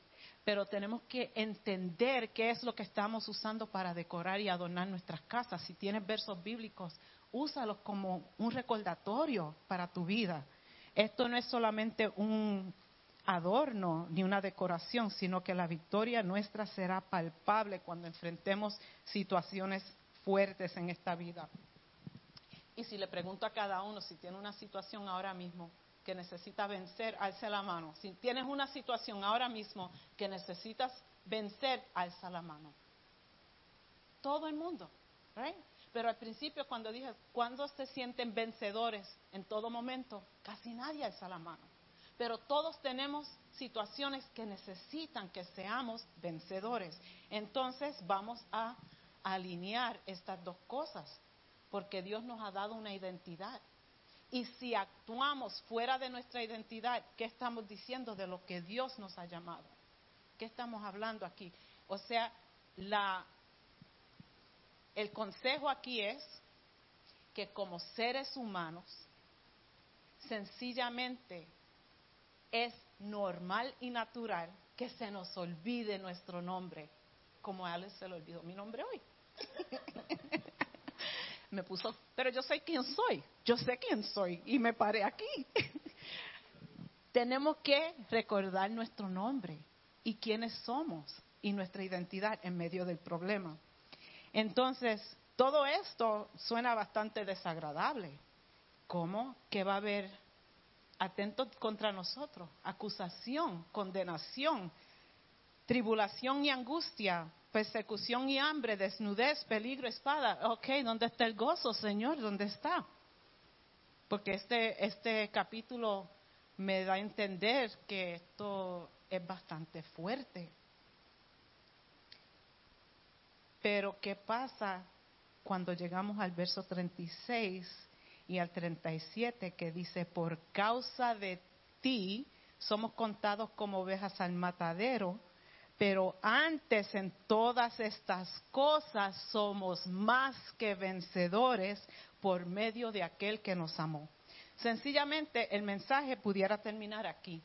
Pero tenemos que entender qué es lo que estamos usando para decorar y adornar nuestras casas. Si tienes versos bíblicos, úsalos como un recordatorio para tu vida. Esto no es solamente un adorno ni una decoración, sino que la victoria nuestra será palpable cuando enfrentemos situaciones fuertes en esta vida. Y si le pregunto a cada uno si tiene una situación ahora mismo que necesita vencer, alce la mano. Si tienes una situación ahora mismo que necesitas vencer, alza la mano. Todo el mundo, right? Pero al principio cuando dije, ¿cuándo se sienten vencedores en todo momento? Casi nadie alza la mano. Pero todos tenemos situaciones que necesitan que seamos vencedores. Entonces vamos a alinear estas dos cosas, porque Dios nos ha dado una identidad. Y si actuamos fuera de nuestra identidad, ¿qué estamos diciendo de lo que Dios nos ha llamado? ¿Qué estamos hablando aquí? O sea, la, el consejo aquí es que como seres humanos, sencillamente es normal y natural que se nos olvide nuestro nombre, como a Alex se le olvidó mi nombre hoy. me puso, pero yo sé quién soy, yo sé quién soy y me paré aquí. Tenemos que recordar nuestro nombre y quiénes somos y nuestra identidad en medio del problema. Entonces, todo esto suena bastante desagradable. ¿Cómo? Que va a haber atentos contra nosotros, acusación, condenación, tribulación y angustia, persecución y hambre, desnudez, peligro, espada. Ok, ¿dónde está el gozo, Señor? ¿Dónde está? Porque este, este capítulo me da a entender que esto es bastante fuerte. Pero ¿qué pasa cuando llegamos al verso 36 y al 37 que dice, por causa de ti somos contados como ovejas al matadero, pero antes en todas estas cosas somos más que vencedores por medio de aquel que nos amó. Sencillamente el mensaje pudiera terminar aquí.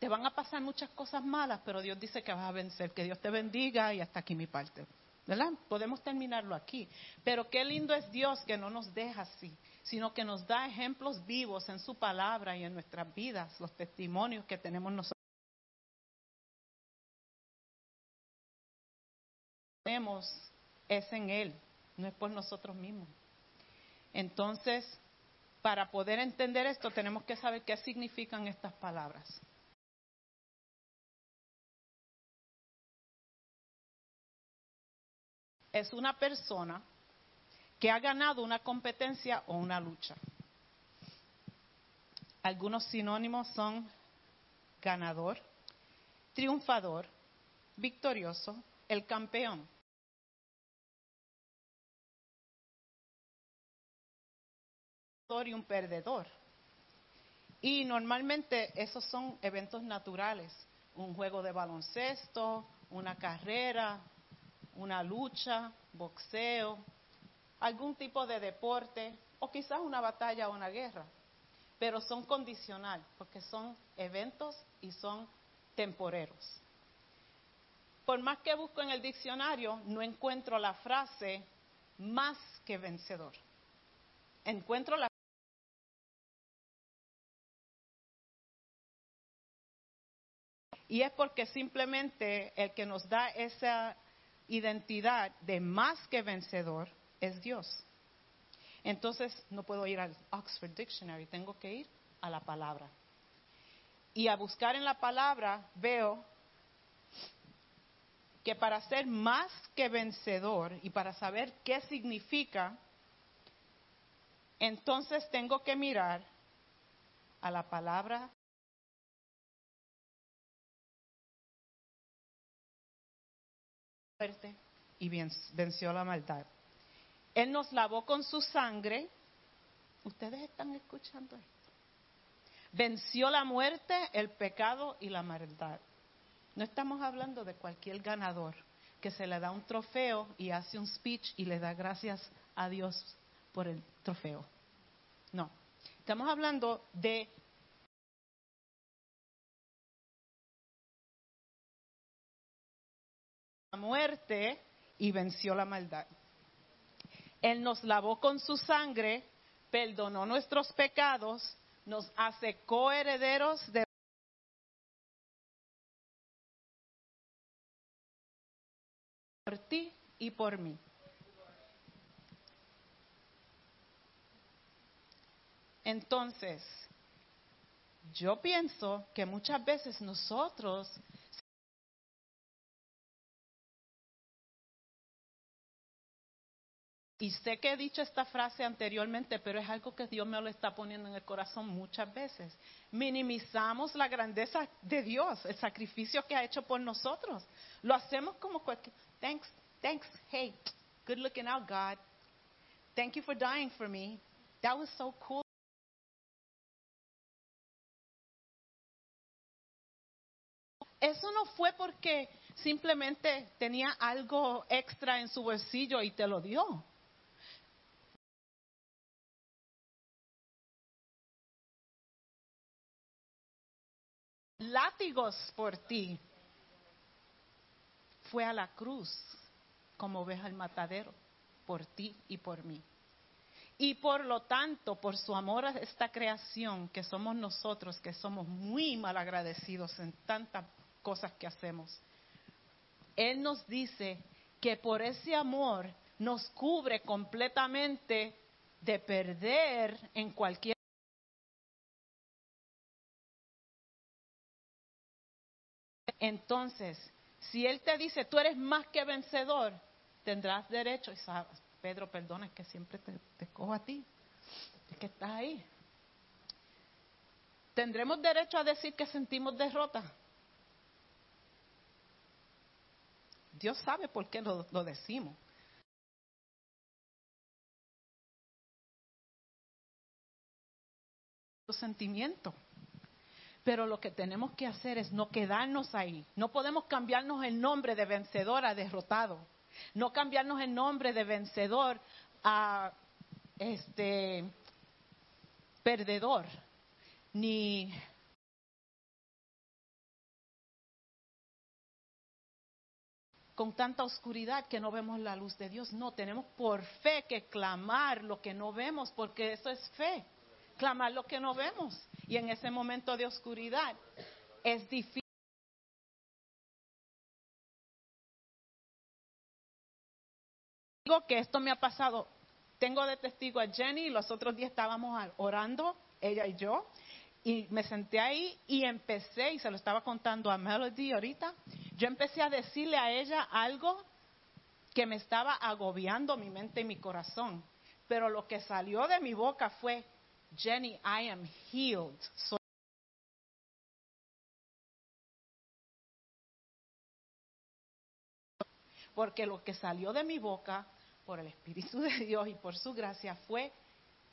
Te van a pasar muchas cosas malas, pero Dios dice que vas a vencer. Que Dios te bendiga y hasta aquí mi parte. ¿Verdad? Podemos terminarlo aquí. Pero qué lindo es Dios que no nos deja así, sino que nos da ejemplos vivos en su palabra y en nuestras vidas, los testimonios que tenemos nosotros. Es en Él, no es por nosotros mismos. Entonces, para poder entender esto, tenemos que saber qué significan estas palabras. es una persona que ha ganado una competencia o una lucha. Algunos sinónimos son ganador, triunfador, victorioso, el campeón. Y un perdedor. Y normalmente esos son eventos naturales, un juego de baloncesto, una carrera, una lucha, boxeo, algún tipo de deporte o quizás una batalla o una guerra. Pero son condicional porque son eventos y son temporeros. Por más que busco en el diccionario, no encuentro la frase más que vencedor. Encuentro la Y es porque simplemente el que nos da esa identidad de más que vencedor es Dios. Entonces no puedo ir al Oxford Dictionary, tengo que ir a la palabra. Y a buscar en la palabra veo que para ser más que vencedor y para saber qué significa, entonces tengo que mirar a la palabra y venció la maldad. Él nos lavó con su sangre. Ustedes están escuchando esto. Venció la muerte, el pecado y la maldad. No estamos hablando de cualquier ganador que se le da un trofeo y hace un speech y le da gracias a Dios por el trofeo. No. Estamos hablando de muerte y venció la maldad. Él nos lavó con su sangre, perdonó nuestros pecados, nos hace coherederos de por ti y por mí. Entonces, yo pienso que muchas veces nosotros Y sé que he dicho esta frase anteriormente, pero es algo que Dios me lo está poniendo en el corazón muchas veces. Minimizamos la grandeza de Dios, el sacrificio que ha hecho por nosotros. Lo hacemos como cualquier. Thanks, thanks, hey, good looking out, God. Thank you for dying for me. That was so cool. Eso no fue porque simplemente tenía algo extra en su bolsillo y te lo dio. Látigos por ti. Fue a la cruz como oveja al matadero, por ti y por mí. Y por lo tanto, por su amor a esta creación, que somos nosotros, que somos muy mal agradecidos en tantas cosas que hacemos, Él nos dice que por ese amor nos cubre completamente de perder en cualquier Entonces, si Él te dice, tú eres más que vencedor, tendrás derecho, y sabes, Pedro, perdona, es que siempre te, te cojo a ti, es que estás ahí. ¿Tendremos derecho a decir que sentimos derrota? Dios sabe por qué lo, lo decimos. sentimiento. Pero lo que tenemos que hacer es no quedarnos ahí. No podemos cambiarnos el nombre de vencedor a derrotado. No cambiarnos el nombre de vencedor a este perdedor. Ni con tanta oscuridad que no vemos la luz de Dios. No, tenemos por fe que clamar lo que no vemos, porque eso es fe. Clamar lo que no vemos. Y en ese momento de oscuridad es difícil. Digo que esto me ha pasado. Tengo de testigo a Jenny, los otros días estábamos orando, ella y yo, y me senté ahí y empecé, y se lo estaba contando a Melody ahorita, yo empecé a decirle a ella algo que me estaba agobiando mi mente y mi corazón. Pero lo que salió de mi boca fue, Jenny, I am healed. So porque lo que salió de mi boca por el Espíritu de Dios y por su gracia fue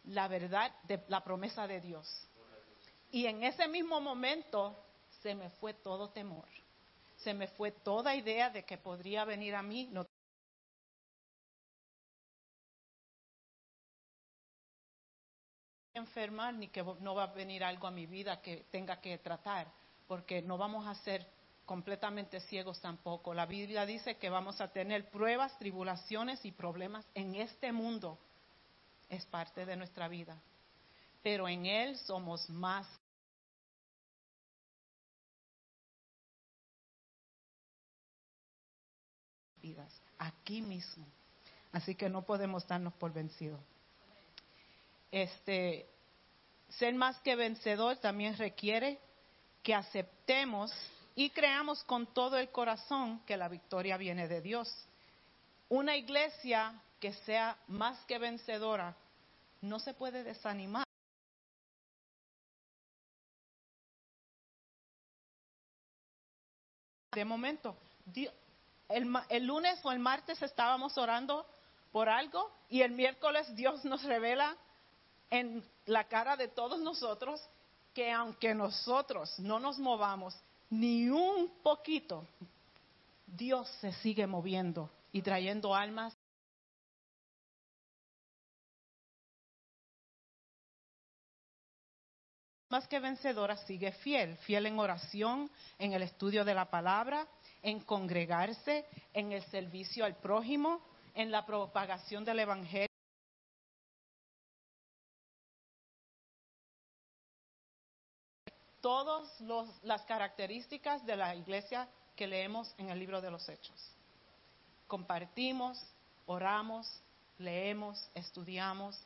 la verdad de la promesa de Dios. Y en ese mismo momento se me fue todo temor, se me fue toda idea de que podría venir a mí. No enfermar ni que no va a venir algo a mi vida que tenga que tratar, porque no vamos a ser completamente ciegos tampoco. La Biblia dice que vamos a tener pruebas, tribulaciones y problemas en este mundo. Es parte de nuestra vida. Pero en Él somos más. vidas, aquí mismo. Así que no podemos darnos por vencidos. Este, ser más que vencedor también requiere que aceptemos y creamos con todo el corazón que la victoria viene de Dios. Una iglesia que sea más que vencedora no se puede desanimar. De momento, el, el lunes o el martes estábamos orando por algo y el miércoles Dios nos revela en la cara de todos nosotros que aunque nosotros no nos movamos ni un poquito, Dios se sigue moviendo y trayendo almas. Más que vencedora, sigue fiel, fiel en oración, en el estudio de la palabra, en congregarse, en el servicio al prójimo, en la propagación del Evangelio. Todas las características de la iglesia que leemos en el libro de los Hechos. Compartimos, oramos, leemos, estudiamos,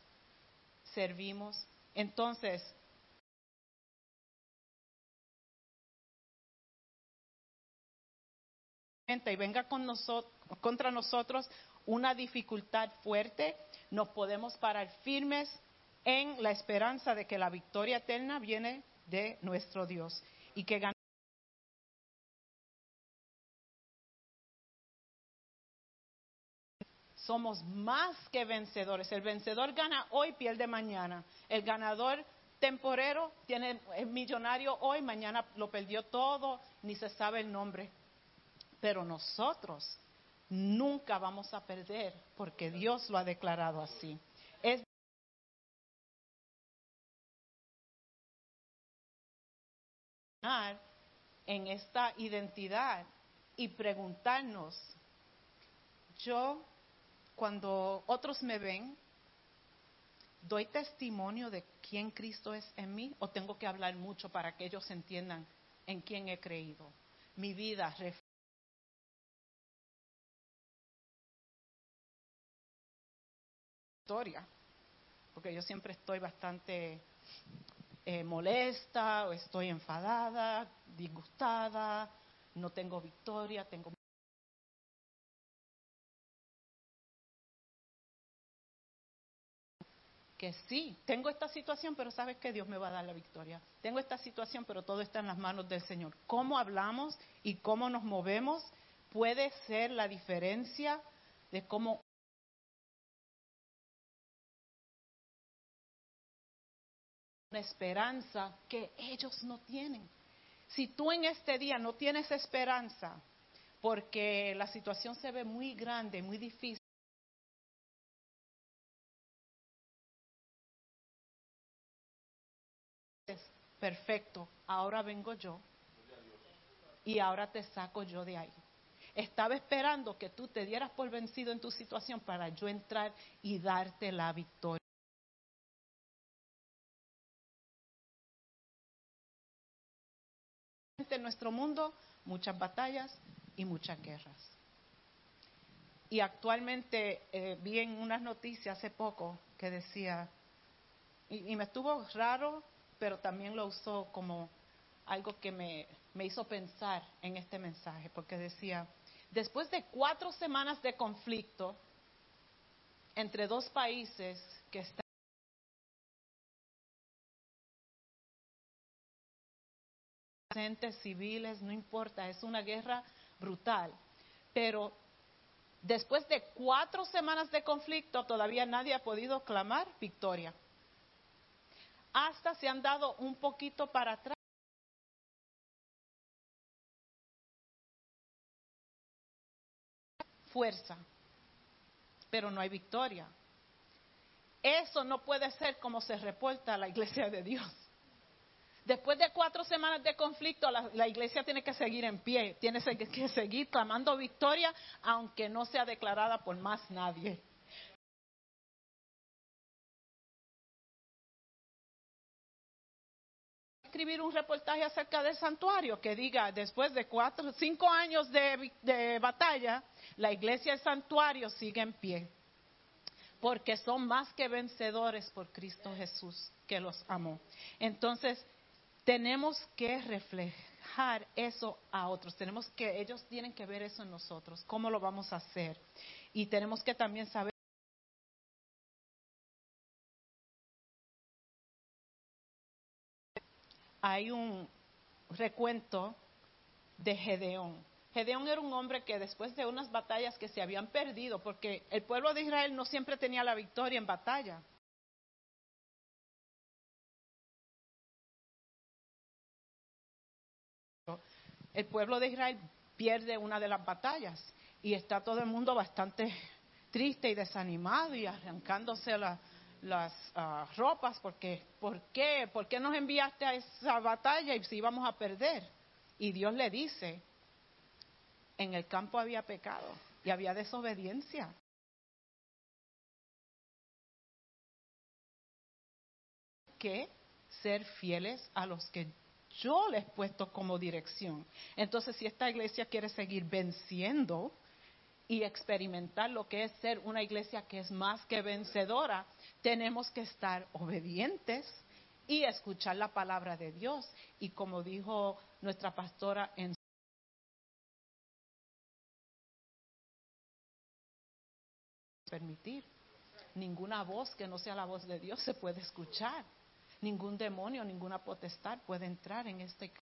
servimos. Entonces, y venga con nosotros, contra nosotros una dificultad fuerte, nos podemos parar firmes en la esperanza de que la victoria eterna viene de nuestro Dios y que ganamos. Somos más que vencedores. El vencedor gana hoy, pierde mañana. El ganador temporero tiene es millonario hoy, mañana lo perdió todo, ni se sabe el nombre. Pero nosotros nunca vamos a perder porque Dios lo ha declarado así. Es en esta identidad y preguntarnos, yo cuando otros me ven, ¿doy testimonio de quién Cristo es en mí o tengo que hablar mucho para que ellos entiendan en quién he creído? Mi vida historia, porque yo siempre estoy bastante eh, molesta o estoy enfadada, disgustada, no tengo victoria, tengo que sí, tengo esta situación, pero sabes que Dios me va a dar la victoria. Tengo esta situación, pero todo está en las manos del Señor. Cómo hablamos y cómo nos movemos puede ser la diferencia de cómo una esperanza que ellos no tienen. Si tú en este día no tienes esperanza, porque la situación se ve muy grande, muy difícil, perfecto, ahora vengo yo y ahora te saco yo de ahí. Estaba esperando que tú te dieras por vencido en tu situación para yo entrar y darte la victoria. En nuestro mundo, muchas batallas y muchas guerras. Y actualmente eh, vi en unas noticias hace poco que decía, y, me estuvo raro pero también lo usó como algo que me, me hizo pensar en este mensaje, porque decía, después de cuatro semanas de conflicto entre dos países que están civiles, no importa, es una guerra brutal. Pero después de cuatro semanas de conflicto, todavía nadie ha podido clamar victoria hasta se han dado un poquito para atrás. Fuerza, pero no hay victoria. Eso no puede ser como se reporta a la iglesia de Dios. Después de cuatro semanas de conflicto, la, iglesia tiene que seguir en pie, tiene que seguir clamando victoria, aunque no sea declarada por más nadie. escribir un reportaje acerca del santuario que diga, después de cuatro, cinco años de, de batalla, la iglesia del santuario sigue en pie. Porque son más que vencedores por Cristo Jesús, que los amó. Entonces, tenemos que reflejar eso a otros. Tenemos que, ellos tienen que ver eso en nosotros. ¿Cómo lo vamos a hacer? Y tenemos que también saber hay un recuento de Gedeón. Gedeón era un hombre que después de unas batallas que se habían perdido, porque el pueblo de Israel no siempre tenía la victoria en batalla. El pueblo de Israel pierde una de las batallas y está todo el mundo bastante triste y desanimado y arrancándose la, las uh, ropas porque ¿por qué? ¿Por qué nos enviaste a esa batalla y si íbamos a perder? Y Dios le dice, En el campo había pecado y había desobediencia. Que ser fieles a los que yo les he puesto como dirección. Entonces, si esta iglesia quiere seguir venciendo y experimentar lo que es ser una iglesia que es más que vencedora, tenemos que estar obedientes y escuchar la palabra de Dios. Y como dijo nuestra pastora en permitir. Ninguna voz que no sea la voz de Dios se puede escuchar. Ningún demonio, ninguna potestad puede entrar en este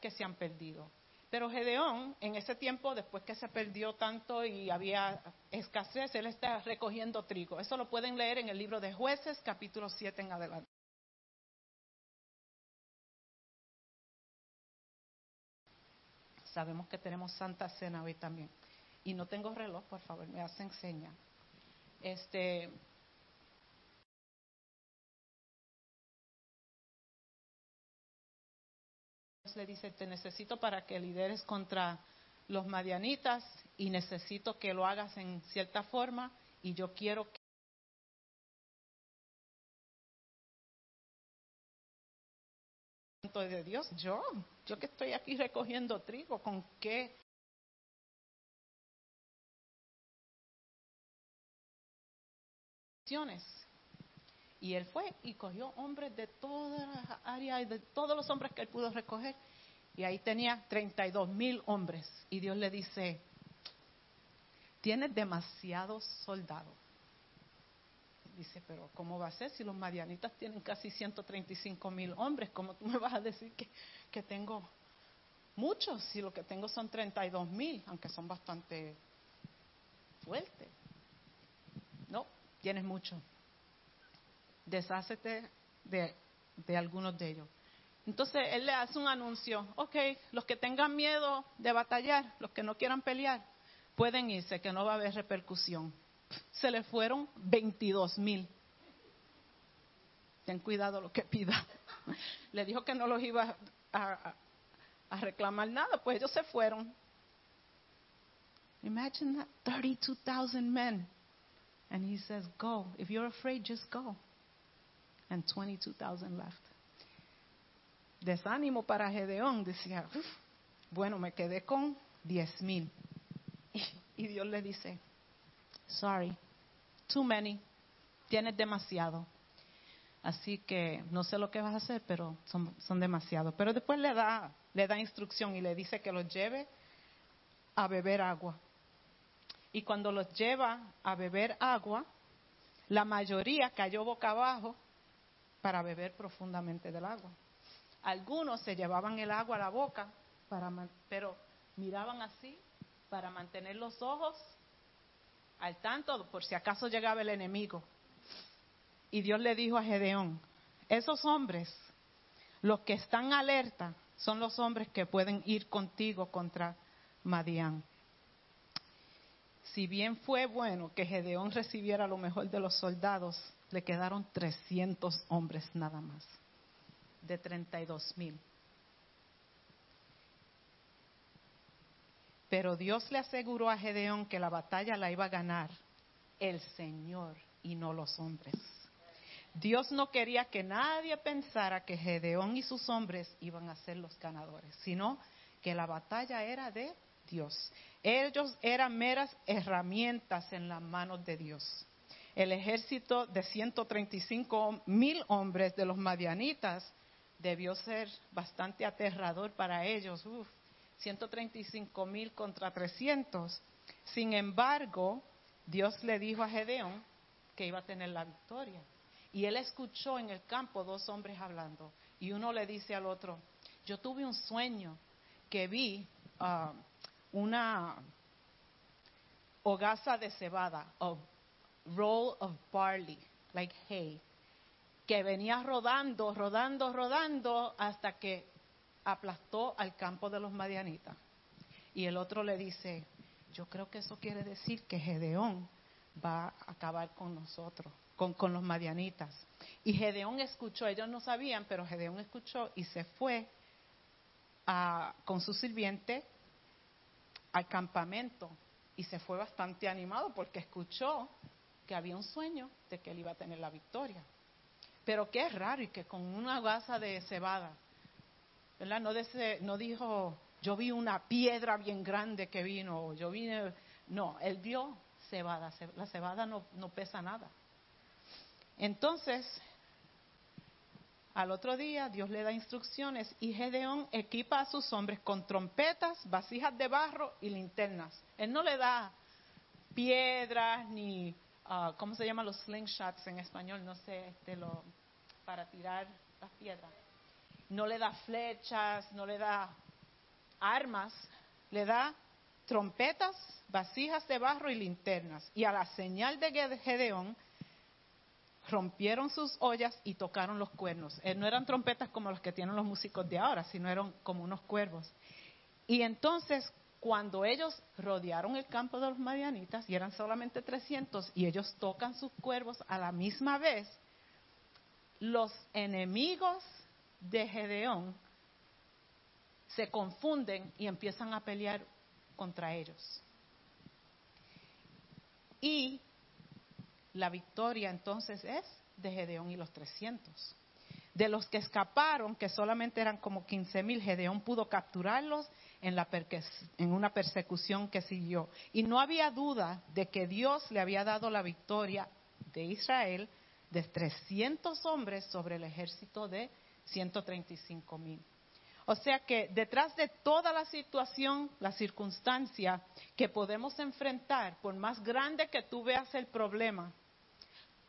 que se han perdido. Pero Gedeón, en ese tiempo, después que se perdió tanto y había escasez, él está recogiendo trigo. Eso lo pueden leer en el libro de Jueces, capítulo 7 en adelante. Sabemos que tenemos Santa Cena hoy también. Y no tengo reloj, por favor, me hacen seña. Este, le dice, te necesito para que lideres contra los madianitas y necesito que lo hagas en cierta forma y yo quiero que de Dios, yo, yo que estoy aquí recogiendo trigo, ¿con qué? Y él fue y cogió hombres de todas las áreas y de todos los hombres que él pudo recoger. Y ahí tenía 32 mil hombres. Y Dios le dice, tienes demasiados soldados. Dice, pero ¿cómo va a ser si los madianitas tienen casi 135 mil hombres? ¿Cómo tú me vas a decir que, que tengo muchos si lo que tengo son 32 mil, aunque son bastante fuertes? Tienes mucho. Deshácete de, algunos de ellos. Entonces él le hace un anuncio, ok, los que tengan miedo de batallar, los que no quieran pelear, pueden irse, que no va a haber repercusión. Se le fueron 22 mil. Ten cuidado lo que pida. Le dijo que no los iba a, a reclamar nada, pues ellos se fueron. Imagine that 32,000 men. And he says, Go. If you're afraid, just go. And 22,000 left. Desánimo para Gedeón. Decía, "Uf, bueno, me quedé con 10 mil. Y, y Dios le dice, Sorry, too many. Tienes demasiado. Así que no sé lo que vas a hacer, pero son, son demasiados. Pero después le da, le da instrucción y le dice que los lleve a beber agua. Y cuando los lleva a beber agua, la mayoría cayó boca abajo para beber profundamente del agua. Algunos se llevaban el agua a la boca, para, pero miraban así para mantener los ojos al tanto por si acaso llegaba el enemigo. Y Dios le dijo a Gedeón, esos hombres, los que están alerta, son los hombres que pueden ir contigo contra Madián. Si bien fue bueno que Gedeón recibiera lo mejor de los soldados, le quedaron 300 hombres nada más, de 32 mil. Pero Dios le aseguró a Gedeón que la batalla la iba a ganar el Señor y no los hombres. Dios no quería que nadie pensara que Gedeón y sus hombres iban a ser los ganadores, sino que la batalla era de Dios. Ellos eran meras herramientas en las manos de Dios. El ejército de 135 mil hombres de los madianitas debió ser bastante aterrador para ellos. Uf, 135 mil contra 300. Sin embargo, Dios le dijo a Gedeón que iba a tener la victoria. Y él escuchó en el campo dos hombres hablando. Y uno le dice al otro, yo tuve un sueño que vi ah, una hogaza de cebada, a roll of barley, like hay, que venía rodando, rodando, rodando hasta que aplastó al campo de los madianitas. Y el otro le dice, yo creo que eso quiere decir que Gedeón va a acabar con nosotros, con, con los madianitas. Y Gedeón escuchó, ellos no sabían, pero Gedeón escuchó y se fue con su sirviente al campamento y se fue bastante animado porque escuchó que había un sueño de que él iba a tener la victoria. Pero qué raro y que con una gasa de cebada, ¿verdad? No, dese- no dijo, yo vi una piedra bien grande que vino, yo vine, no, él vio cebada, Ce- la cebada no, no pesa nada. Entonces, al otro día Dios le da instrucciones y Gedeón equipa a sus hombres con trompetas, vasijas de barro y linternas. Él no le da piedras ni, ah, ¿cómo se llaman los slingshots en español? No sé, este, lo, para tirar las piedras. No le da flechas, no le da armas, le da trompetas, vasijas de barro y linternas. Y a la señal de Gede- Gedeón, rompieron sus ollas y tocaron los cuernos. Eh, no eran trompetas como los que tienen los músicos de ahora, sino eran como unos cuervos. Y entonces, cuando ellos rodearon el campo de los madianitas, y eran solamente 300, y ellos tocan sus cuervos a la misma vez, los enemigos de Gedeón se confunden y empiezan a pelear contra ellos. Y la victoria entonces es de Gedeón y los 300. De los que escaparon, que solamente eran como 15 mil, Gedeón pudo capturarlos en, la en una persecución que siguió. Y no había duda de que Dios le había dado la victoria de Israel de 300 hombres sobre el ejército de 135 mil. O sea que detrás de toda la situación, la circunstancia que podemos enfrentar, por más grande que tú veas el problema,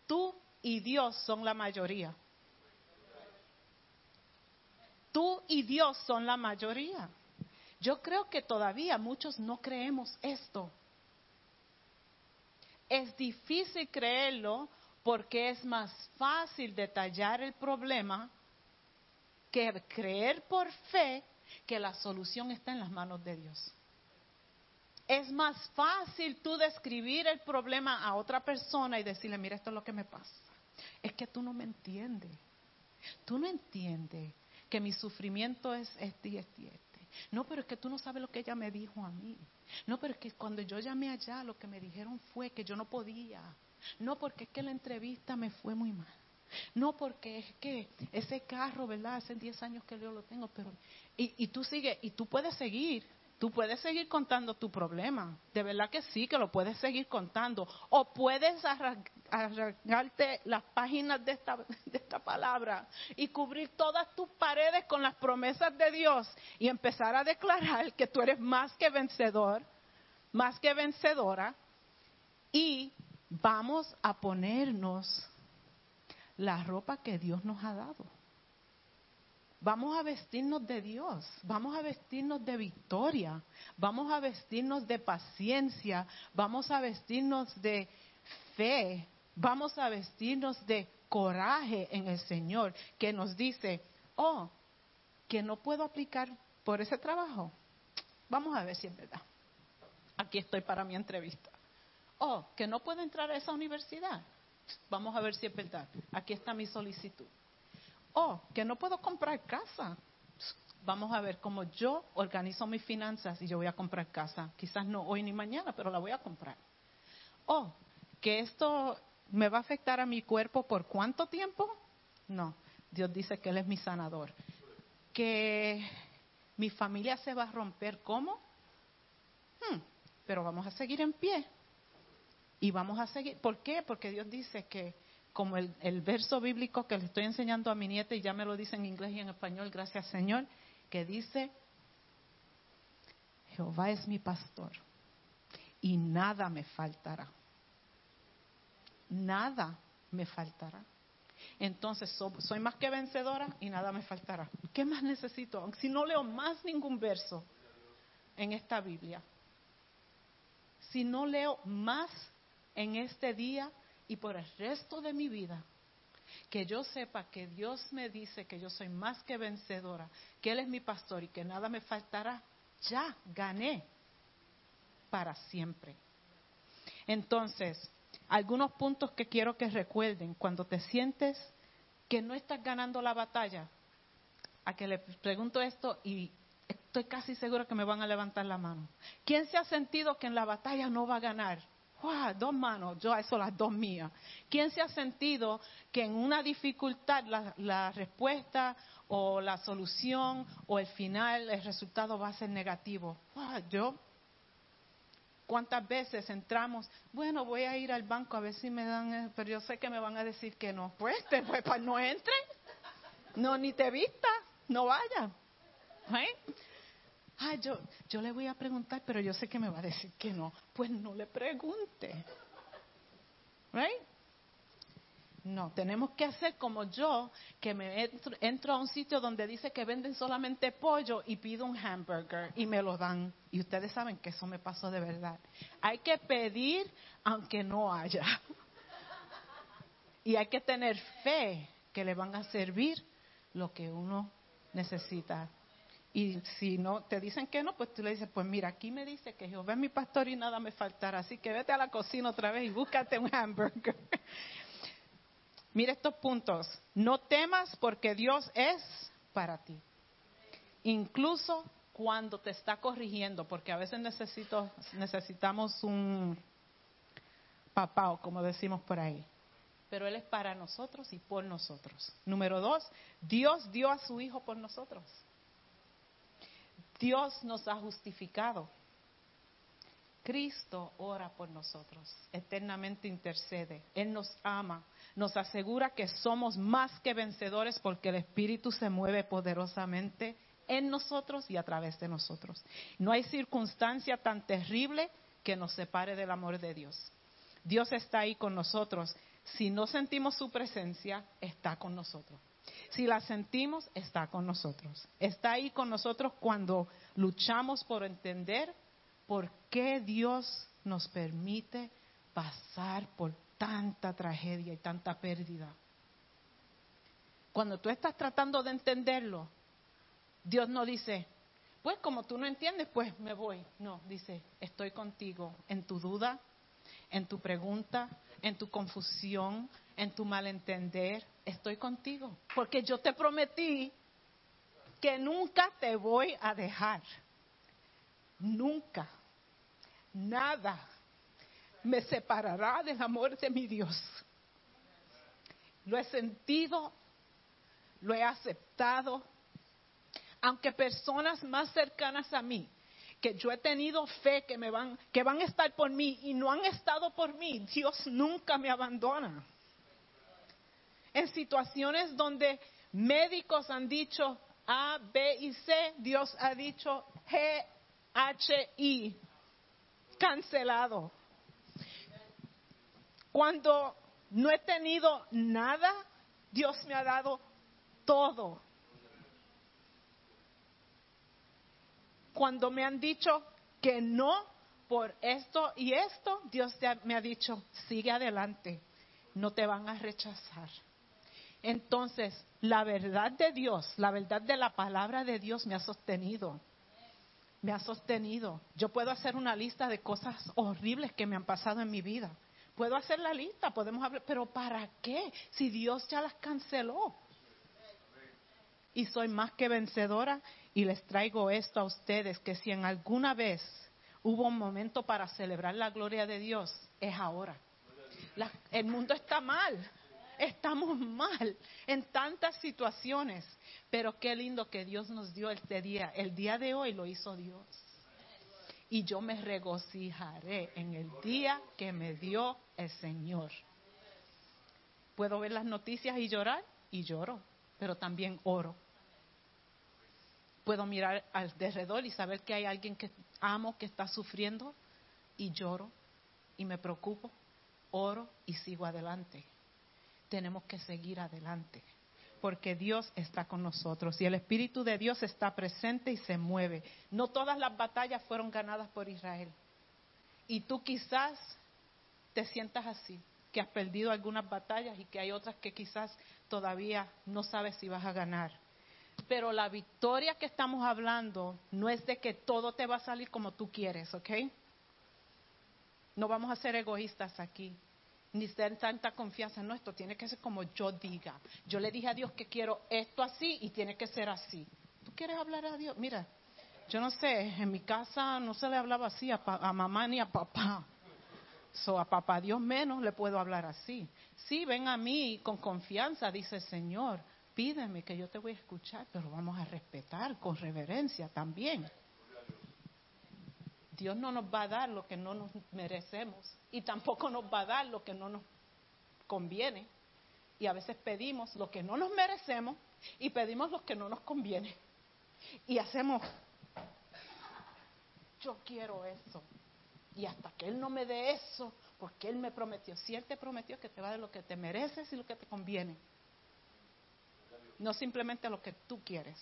tú y Dios son la mayoría. Tú y Dios son la mayoría. Yo creo que todavía muchos no creemos esto. Es difícil creerlo porque es más fácil detallar el problema que creer por fe que la solución está en las manos de Dios. Es más fácil tú describir el problema a otra persona y decirle, mira, esto es lo que me pasa. Es que tú no me entiendes. Tú no entiendes que mi sufrimiento es este y este y este. No, pero es que tú no sabes lo que ella me dijo a mí. No, pero es que cuando yo llamé allá, lo que me dijeron fue que yo no podía. No, porque es que la entrevista me fue muy mal. No, porque es que ese carro, ¿verdad? Hace 10 años que yo lo tengo, pero... Y, y tú sigues, y tú puedes seguir, tú puedes seguir contando tu problema. De verdad que sí, que lo puedes seguir contando. O puedes arran- arrancarte las páginas de esta, de esta palabra y cubrir todas tus paredes con las promesas de Dios y empezar a declarar que tú eres más que vencedor, más que vencedora. Y vamos a ponernos la ropa que Dios nos ha dado. Vamos a vestirnos de Dios, vamos a vestirnos de victoria, vamos a vestirnos de paciencia, vamos a vestirnos de fe, vamos a vestirnos de coraje en el Señor, que nos dice, oh, que no puedo aplicar por ese trabajo. Vamos a ver si es verdad. Aquí estoy para mi entrevista. Oh, que no puedo entrar a esa universidad. Vamos a ver si es verdad. Aquí está mi solicitud. Oh, que no puedo comprar casa. Vamos a ver cómo yo organizo mis finanzas y yo voy a comprar casa. Quizás no hoy ni mañana, pero la voy a comprar. Oh, que esto me va a afectar a mi cuerpo por cuánto tiempo? No, Dios dice que Él es mi sanador. Que mi familia se va a romper, ¿cómo? Hmm, pero vamos a seguir en pie. Y vamos a seguir. ¿Por qué? Porque Dios dice que, como el, verso bíblico que le estoy enseñando a mi nieta, y ya me lo dice en inglés y en español, gracias Señor, que dice, Jehová es mi pastor y nada me faltará. Nada me faltará. Entonces so- soy más que vencedora y nada me faltará. ¿Qué más necesito? Si no leo más ningún verso en esta Biblia, si no leo más en este día y por el resto de mi vida, que yo sepa que Dios me dice que yo soy más que vencedora, que Él es mi pastor y que nada me faltará, ya gané para siempre. Entonces, algunos puntos que quiero que recuerden cuando te sientes que no estás ganando la batalla. A que le pregunto esto y estoy casi segura que me van a levantar la mano. ¿Quién se ha sentido que en la batalla no va a ganar? ¡Wow! Dos manos, yo a eso las dos mías. ¿Quién se ha sentido que en una dificultad la, la respuesta o la solución o el final, el resultado va a ser negativo? ¡Wow! Yo ¿Cuántas veces entramos? Bueno, voy a ir al banco a ver si me dan, eh, pero yo sé que me van a decir que no. Pues, te, pues, no entre, no ni te vista, no vaya. ¿Eh? Ah, yo, yo le voy a preguntar, pero yo sé que me va a decir que no. Pues no le pregunte. ¿Right? No, tenemos que hacer como yo, que me entro, entro, a un sitio donde dice que venden solamente pollo y pido un hamburger y me lo dan. Y ustedes saben que eso me pasó de verdad. Hay que pedir aunque no haya. Y hay que tener fe que le van a servir lo que uno necesita. Y si no te dicen que no, pues tú le dices, pues mira, aquí me dice que Jehová es mi pastor y nada me faltará. Así que vete a la cocina otra vez y búscate un hamburger. Mira estos puntos. No temas porque Dios es para ti. Incluso cuando te está corrigiendo, porque a veces necesito, necesitamos un papá, como decimos por ahí. Pero Él es para nosotros y por nosotros. Número dos, Dios dio a su Hijo por nosotros. Dios nos ha justificado. Cristo ora por nosotros, eternamente intercede. Él nos ama, nos asegura que somos más que vencedores porque el Espíritu se mueve poderosamente en nosotros y a través de nosotros. No hay circunstancia tan terrible que nos separe del amor de Dios. Dios está ahí con nosotros. Si no sentimos su presencia, está con nosotros. Si la sentimos, está con nosotros. Está ahí con nosotros cuando luchamos por entender por qué Dios nos permite pasar por tanta tragedia y tanta pérdida. Cuando tú estás tratando de entenderlo, Dios no dice, pues como tú no entiendes, pues me voy. No, dice, estoy contigo en tu duda, en tu pregunta, en tu confusión, en tu malentender. Estoy contigo. Porque yo te prometí que nunca te voy a dejar. Nunca. Nada me separará del amor de mi Dios. Lo he sentido, lo he aceptado, aunque personas más cercanas a mí, que yo he tenido fe que me van, que van a estar por mí y no han estado por mí, Dios nunca me abandona. En situaciones donde médicos han dicho A, B y C, Dios ha dicho G, H, I, cancelado. Cuando no he tenido nada, Dios me ha dado todo. Cuando me han dicho que no por esto y esto, Dios me ha dicho, sigue adelante, no te van a rechazar. Entonces, la verdad de Dios, la verdad de la palabra de Dios me ha sostenido. Me ha sostenido. Yo puedo hacer una lista de cosas horribles que me han pasado en mi vida. Puedo hacer la lista, podemos hablar, pero ¿para qué? Si Dios ya las canceló. Y soy más que vencedora y les traigo esto a ustedes, que si en alguna vez hubo un momento para celebrar la gloria de Dios, es ahora. El mundo está mal, estamos mal en tantas situaciones, pero qué lindo que Dios nos dio este día. El día de hoy lo hizo Dios y yo me regocijaré en el día que me dio el Señor. Puedo ver las noticias y llorar y lloro, pero también oro. Puedo mirar alrededor y saber que hay alguien que amo que está sufriendo y lloro y me preocupo, oro y sigo adelante. Tenemos que seguir adelante porque Dios está con nosotros y el Espíritu de Dios está presente y se mueve. No todas las batallas fueron ganadas por Israel. Y tú quizás te sientas así, que has perdido algunas batallas y que hay otras que quizás todavía no sabes si vas a ganar. Pero la victoria que estamos hablando no es de que todo te va a salir como tú quieres, ¿ok? No vamos a ser egoístas aquí. Ni tener tanta confianza. No, esto tiene que ser como yo diga. Yo le dije a Dios que quiero esto así y tiene que ser así. ¿Tú quieres hablar a Dios? Mira, yo no sé, en mi casa no se le hablaba así a, pa- a mamá ni a papá. So, a papá Dios menos le puedo hablar así. Sí, ven a mí con confianza, dice el Señor. Pídeme que yo te voy a escuchar, pero vamos a respetar con reverencia también. Dios no nos va a dar lo que no nos merecemos y tampoco nos va a dar lo que no nos conviene. Y a veces pedimos lo que no nos merecemos y pedimos lo que no nos conviene. Y hacemos, yo quiero eso. Y hasta que Él no me dé eso, porque Él me prometió, si Él te prometió que te va a dar lo que te mereces y lo que te conviene. No simplemente lo que tú quieres.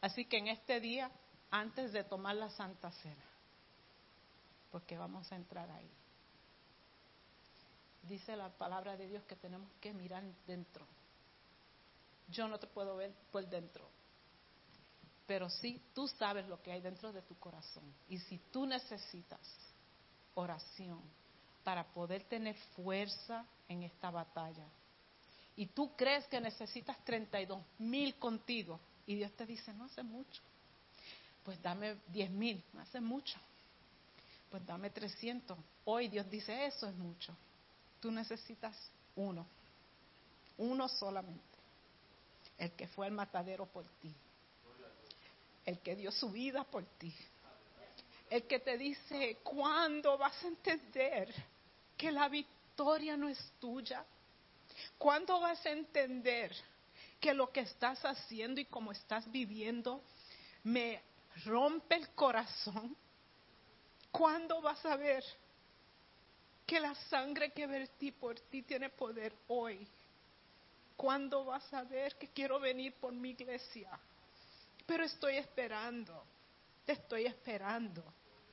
Así que en este día, antes de tomar la Santa Cena, porque vamos a entrar ahí, dice la palabra de Dios que tenemos que mirar dentro. Yo no te puedo ver por dentro, pero sí tú sabes lo que hay dentro de tu corazón. Y si tú necesitas oración para poder tener fuerza en esta batalla, y tú crees que necesitas 32 mil contigo, y Dios te dice, no hace mucho, pues dame 10 mil, hace mucho, pues dame 300. Hoy Dios dice, eso es mucho. Tú necesitas uno, uno solamente, el que fue el matadero por ti, el que dio su vida por ti, el que te dice, ¿cuándo vas a entender que la victoria no es tuya? ¿Cuándo vas a entender que lo que estás haciendo y como estás viviendo me rompe el corazón? ¿Cuándo vas a ver que la sangre que vertí por ti tiene poder hoy? ¿Cuándo vas a ver que quiero venir por mi iglesia? Pero estoy esperando, te estoy esperando,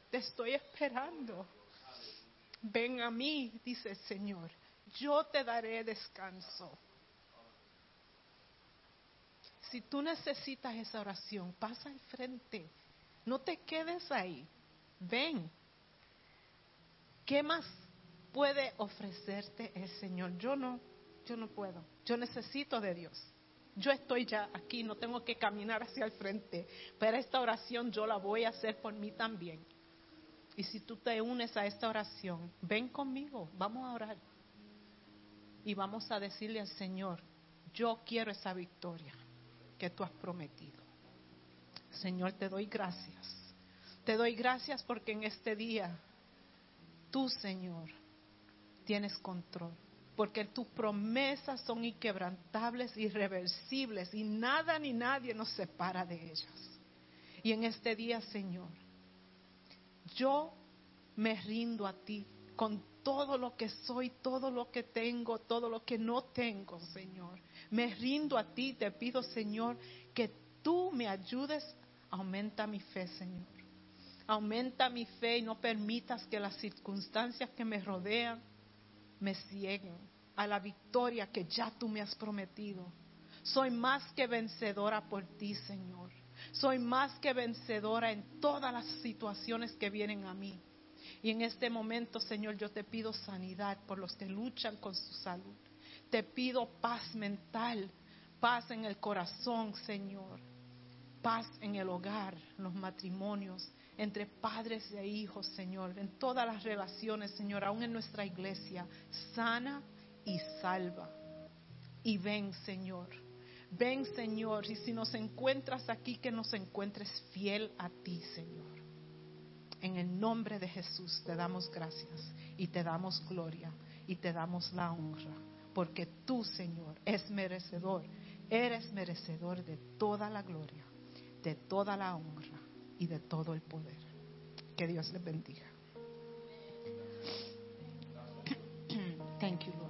te estoy esperando. Ven a mí, dice el Señor, yo te daré descanso. Si tú necesitas esa oración, pasa al frente. No te quedes ahí. Ven. ¿Qué más puede ofrecerte el Señor? Yo no, yo no puedo. Yo necesito de Dios. Yo estoy ya aquí, no tengo que caminar hacia el frente. Pero esta oración yo la voy a hacer por mí también. Y si tú te unes a esta oración, ven conmigo, vamos a orar. Y vamos a decirle al Señor, yo quiero esa victoria que tú has prometido. Señor, te doy gracias. Te doy gracias porque en este día tú, Señor, tienes control. Porque tus promesas son inquebrantables, irreversibles y nada ni nadie nos separa de ellas. Y en este día, Señor, yo me rindo a ti con todo lo que soy, todo lo que tengo, todo lo que no tengo, Señor. Me rindo a ti, te pido, Señor, que tú me ayudes. Aumenta mi fe, Señor. Aumenta mi fe y no permitas que las circunstancias que me rodean me cieguen a la victoria que ya tú me has prometido. Soy más que vencedora por ti, Señor. Soy más que vencedora en todas las situaciones que vienen a mí. Y en este momento, Señor, yo te pido sanidad por los que luchan con su salud. Te pido paz mental, paz en el corazón, Señor. Paz en el hogar, los matrimonios, entre padres e hijos, Señor. En todas las relaciones, Señor, aún en nuestra iglesia. Sana y salva. Y ven, Señor. Ven, Señor. Y si nos encuentras aquí, que nos encuentres fiel a ti, Señor. En el nombre de Jesús te damos gracias y te damos gloria y te damos la honra, porque tú, Señor, es merecedor, eres merecedor de toda la gloria, de toda la honra y de todo el poder. Que Dios les bendiga. Thank you, Lord.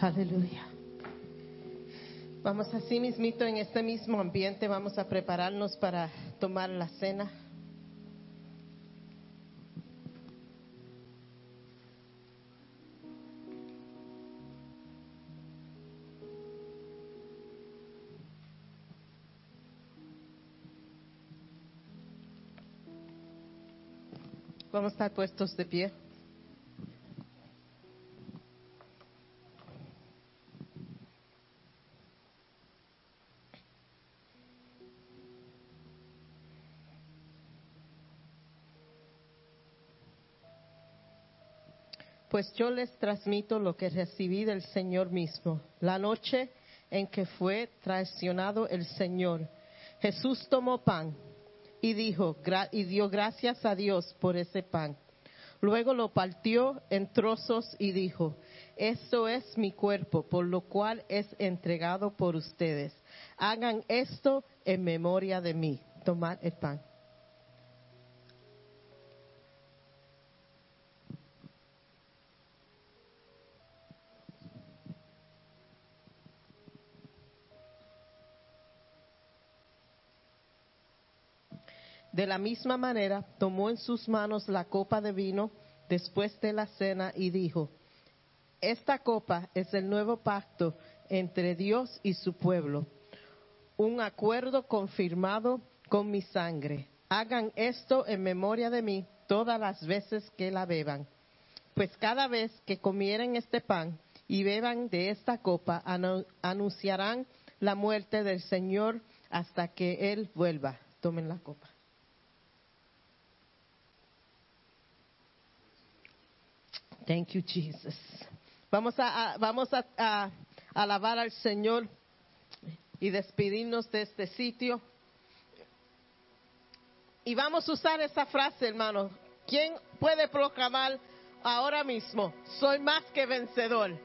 Aleluya. Vamos así mismito en este mismo ambiente, vamos a prepararnos para tomar la cena. Vamos a estar puestos de pie. Pues yo les transmito lo que recibí del Señor mismo. La noche en que fue traicionado el Señor, Jesús tomó pan y dijo y dio gracias a Dios por ese pan. Luego lo partió en trozos y dijo, esto es mi cuerpo, por lo cual es entregado por ustedes. Hagan esto en memoria de mí. Tomad el pan. De la misma manera, tomó en sus manos la copa de vino después de la cena y dijo, esta copa es el nuevo pacto entre Dios y su pueblo, un acuerdo confirmado con mi sangre. Hagan esto en memoria de mí todas las veces que la beban. Pues cada vez que comieren este pan y beban de esta copa, anu- anunciarán la muerte del Señor hasta que Él vuelva. Tomen la copa. Thank you, Jesus. Vamos a, vamos a, a alabar al Señor y despedirnos de este sitio. Y vamos a usar esa frase, hermano. ¿Quién puede proclamar ahora mismo? Soy más que vencedor.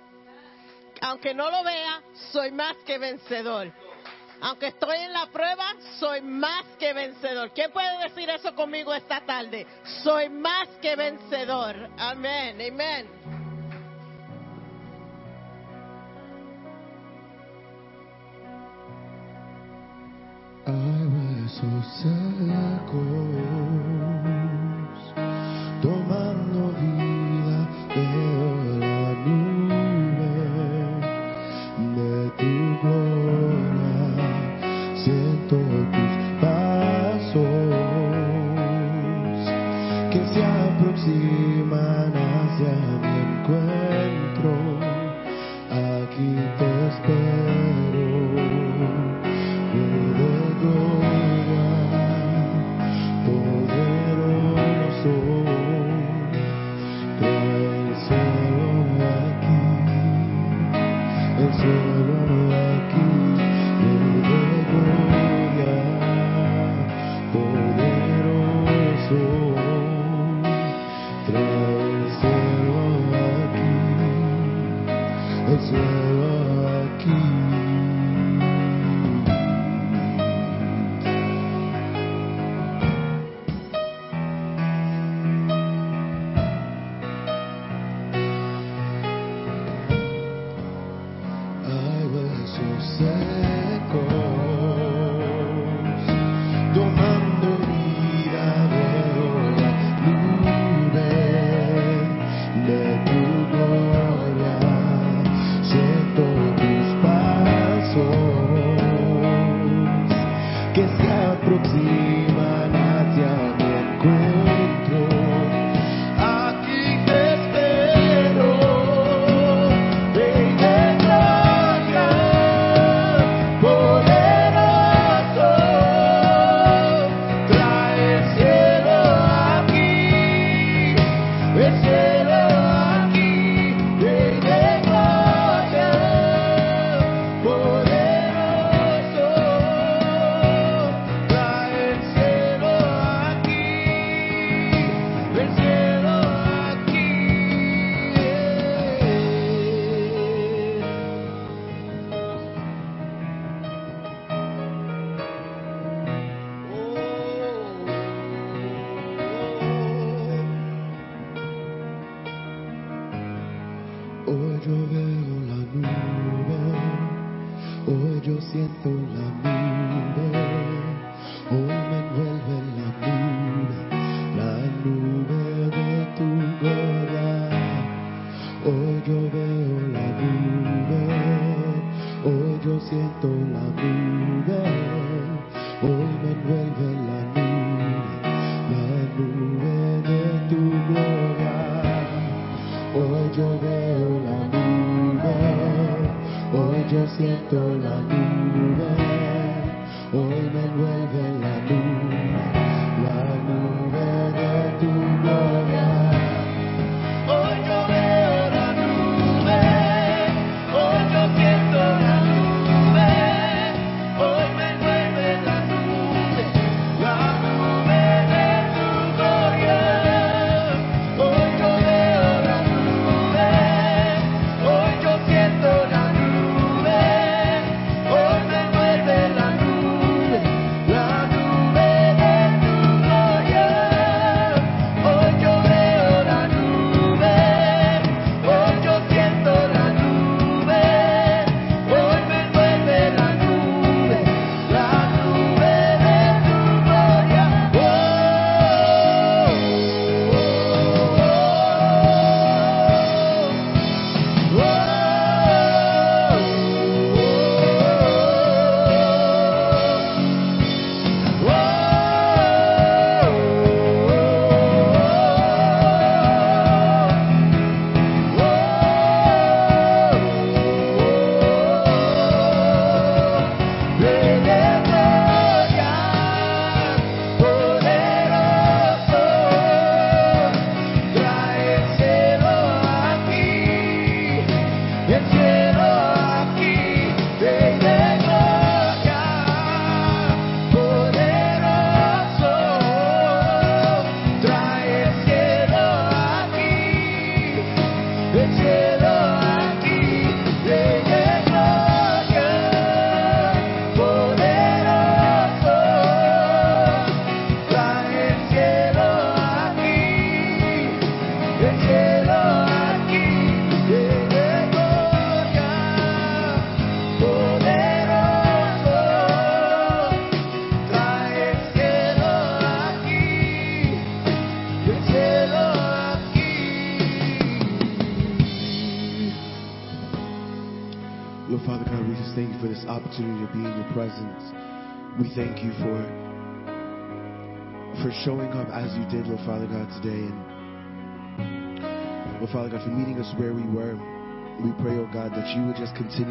Aunque no lo vea, soy más que vencedor. Aunque estoy en la prueba, soy más que vencedor. ¿Quién puede decir eso conmigo esta tarde? Soy más que vencedor. Amén, amén. 的那一。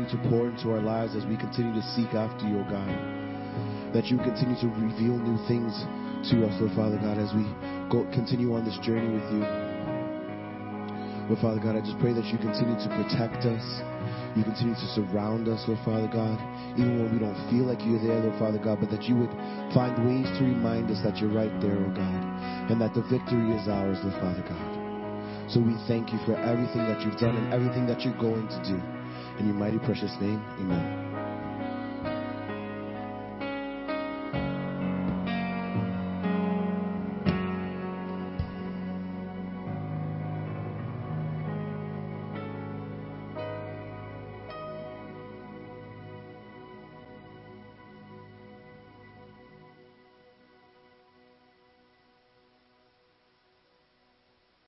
Continue to pour into our lives as we continue to seek after you, God. That you continue to reveal new things to us, Lord Father God, as we go continue on this journey with you. Lord Father God, I just pray that you continue to protect us. You continue to surround us, Lord Father God, even when we don't feel like you're there, Lord Father God, but that you would find ways to remind us that you're right there, oh God, and that the victory is ours, Lord Father God. So we thank you for everything that you've done and everything that you're going to do. In your mighty precious name, amen.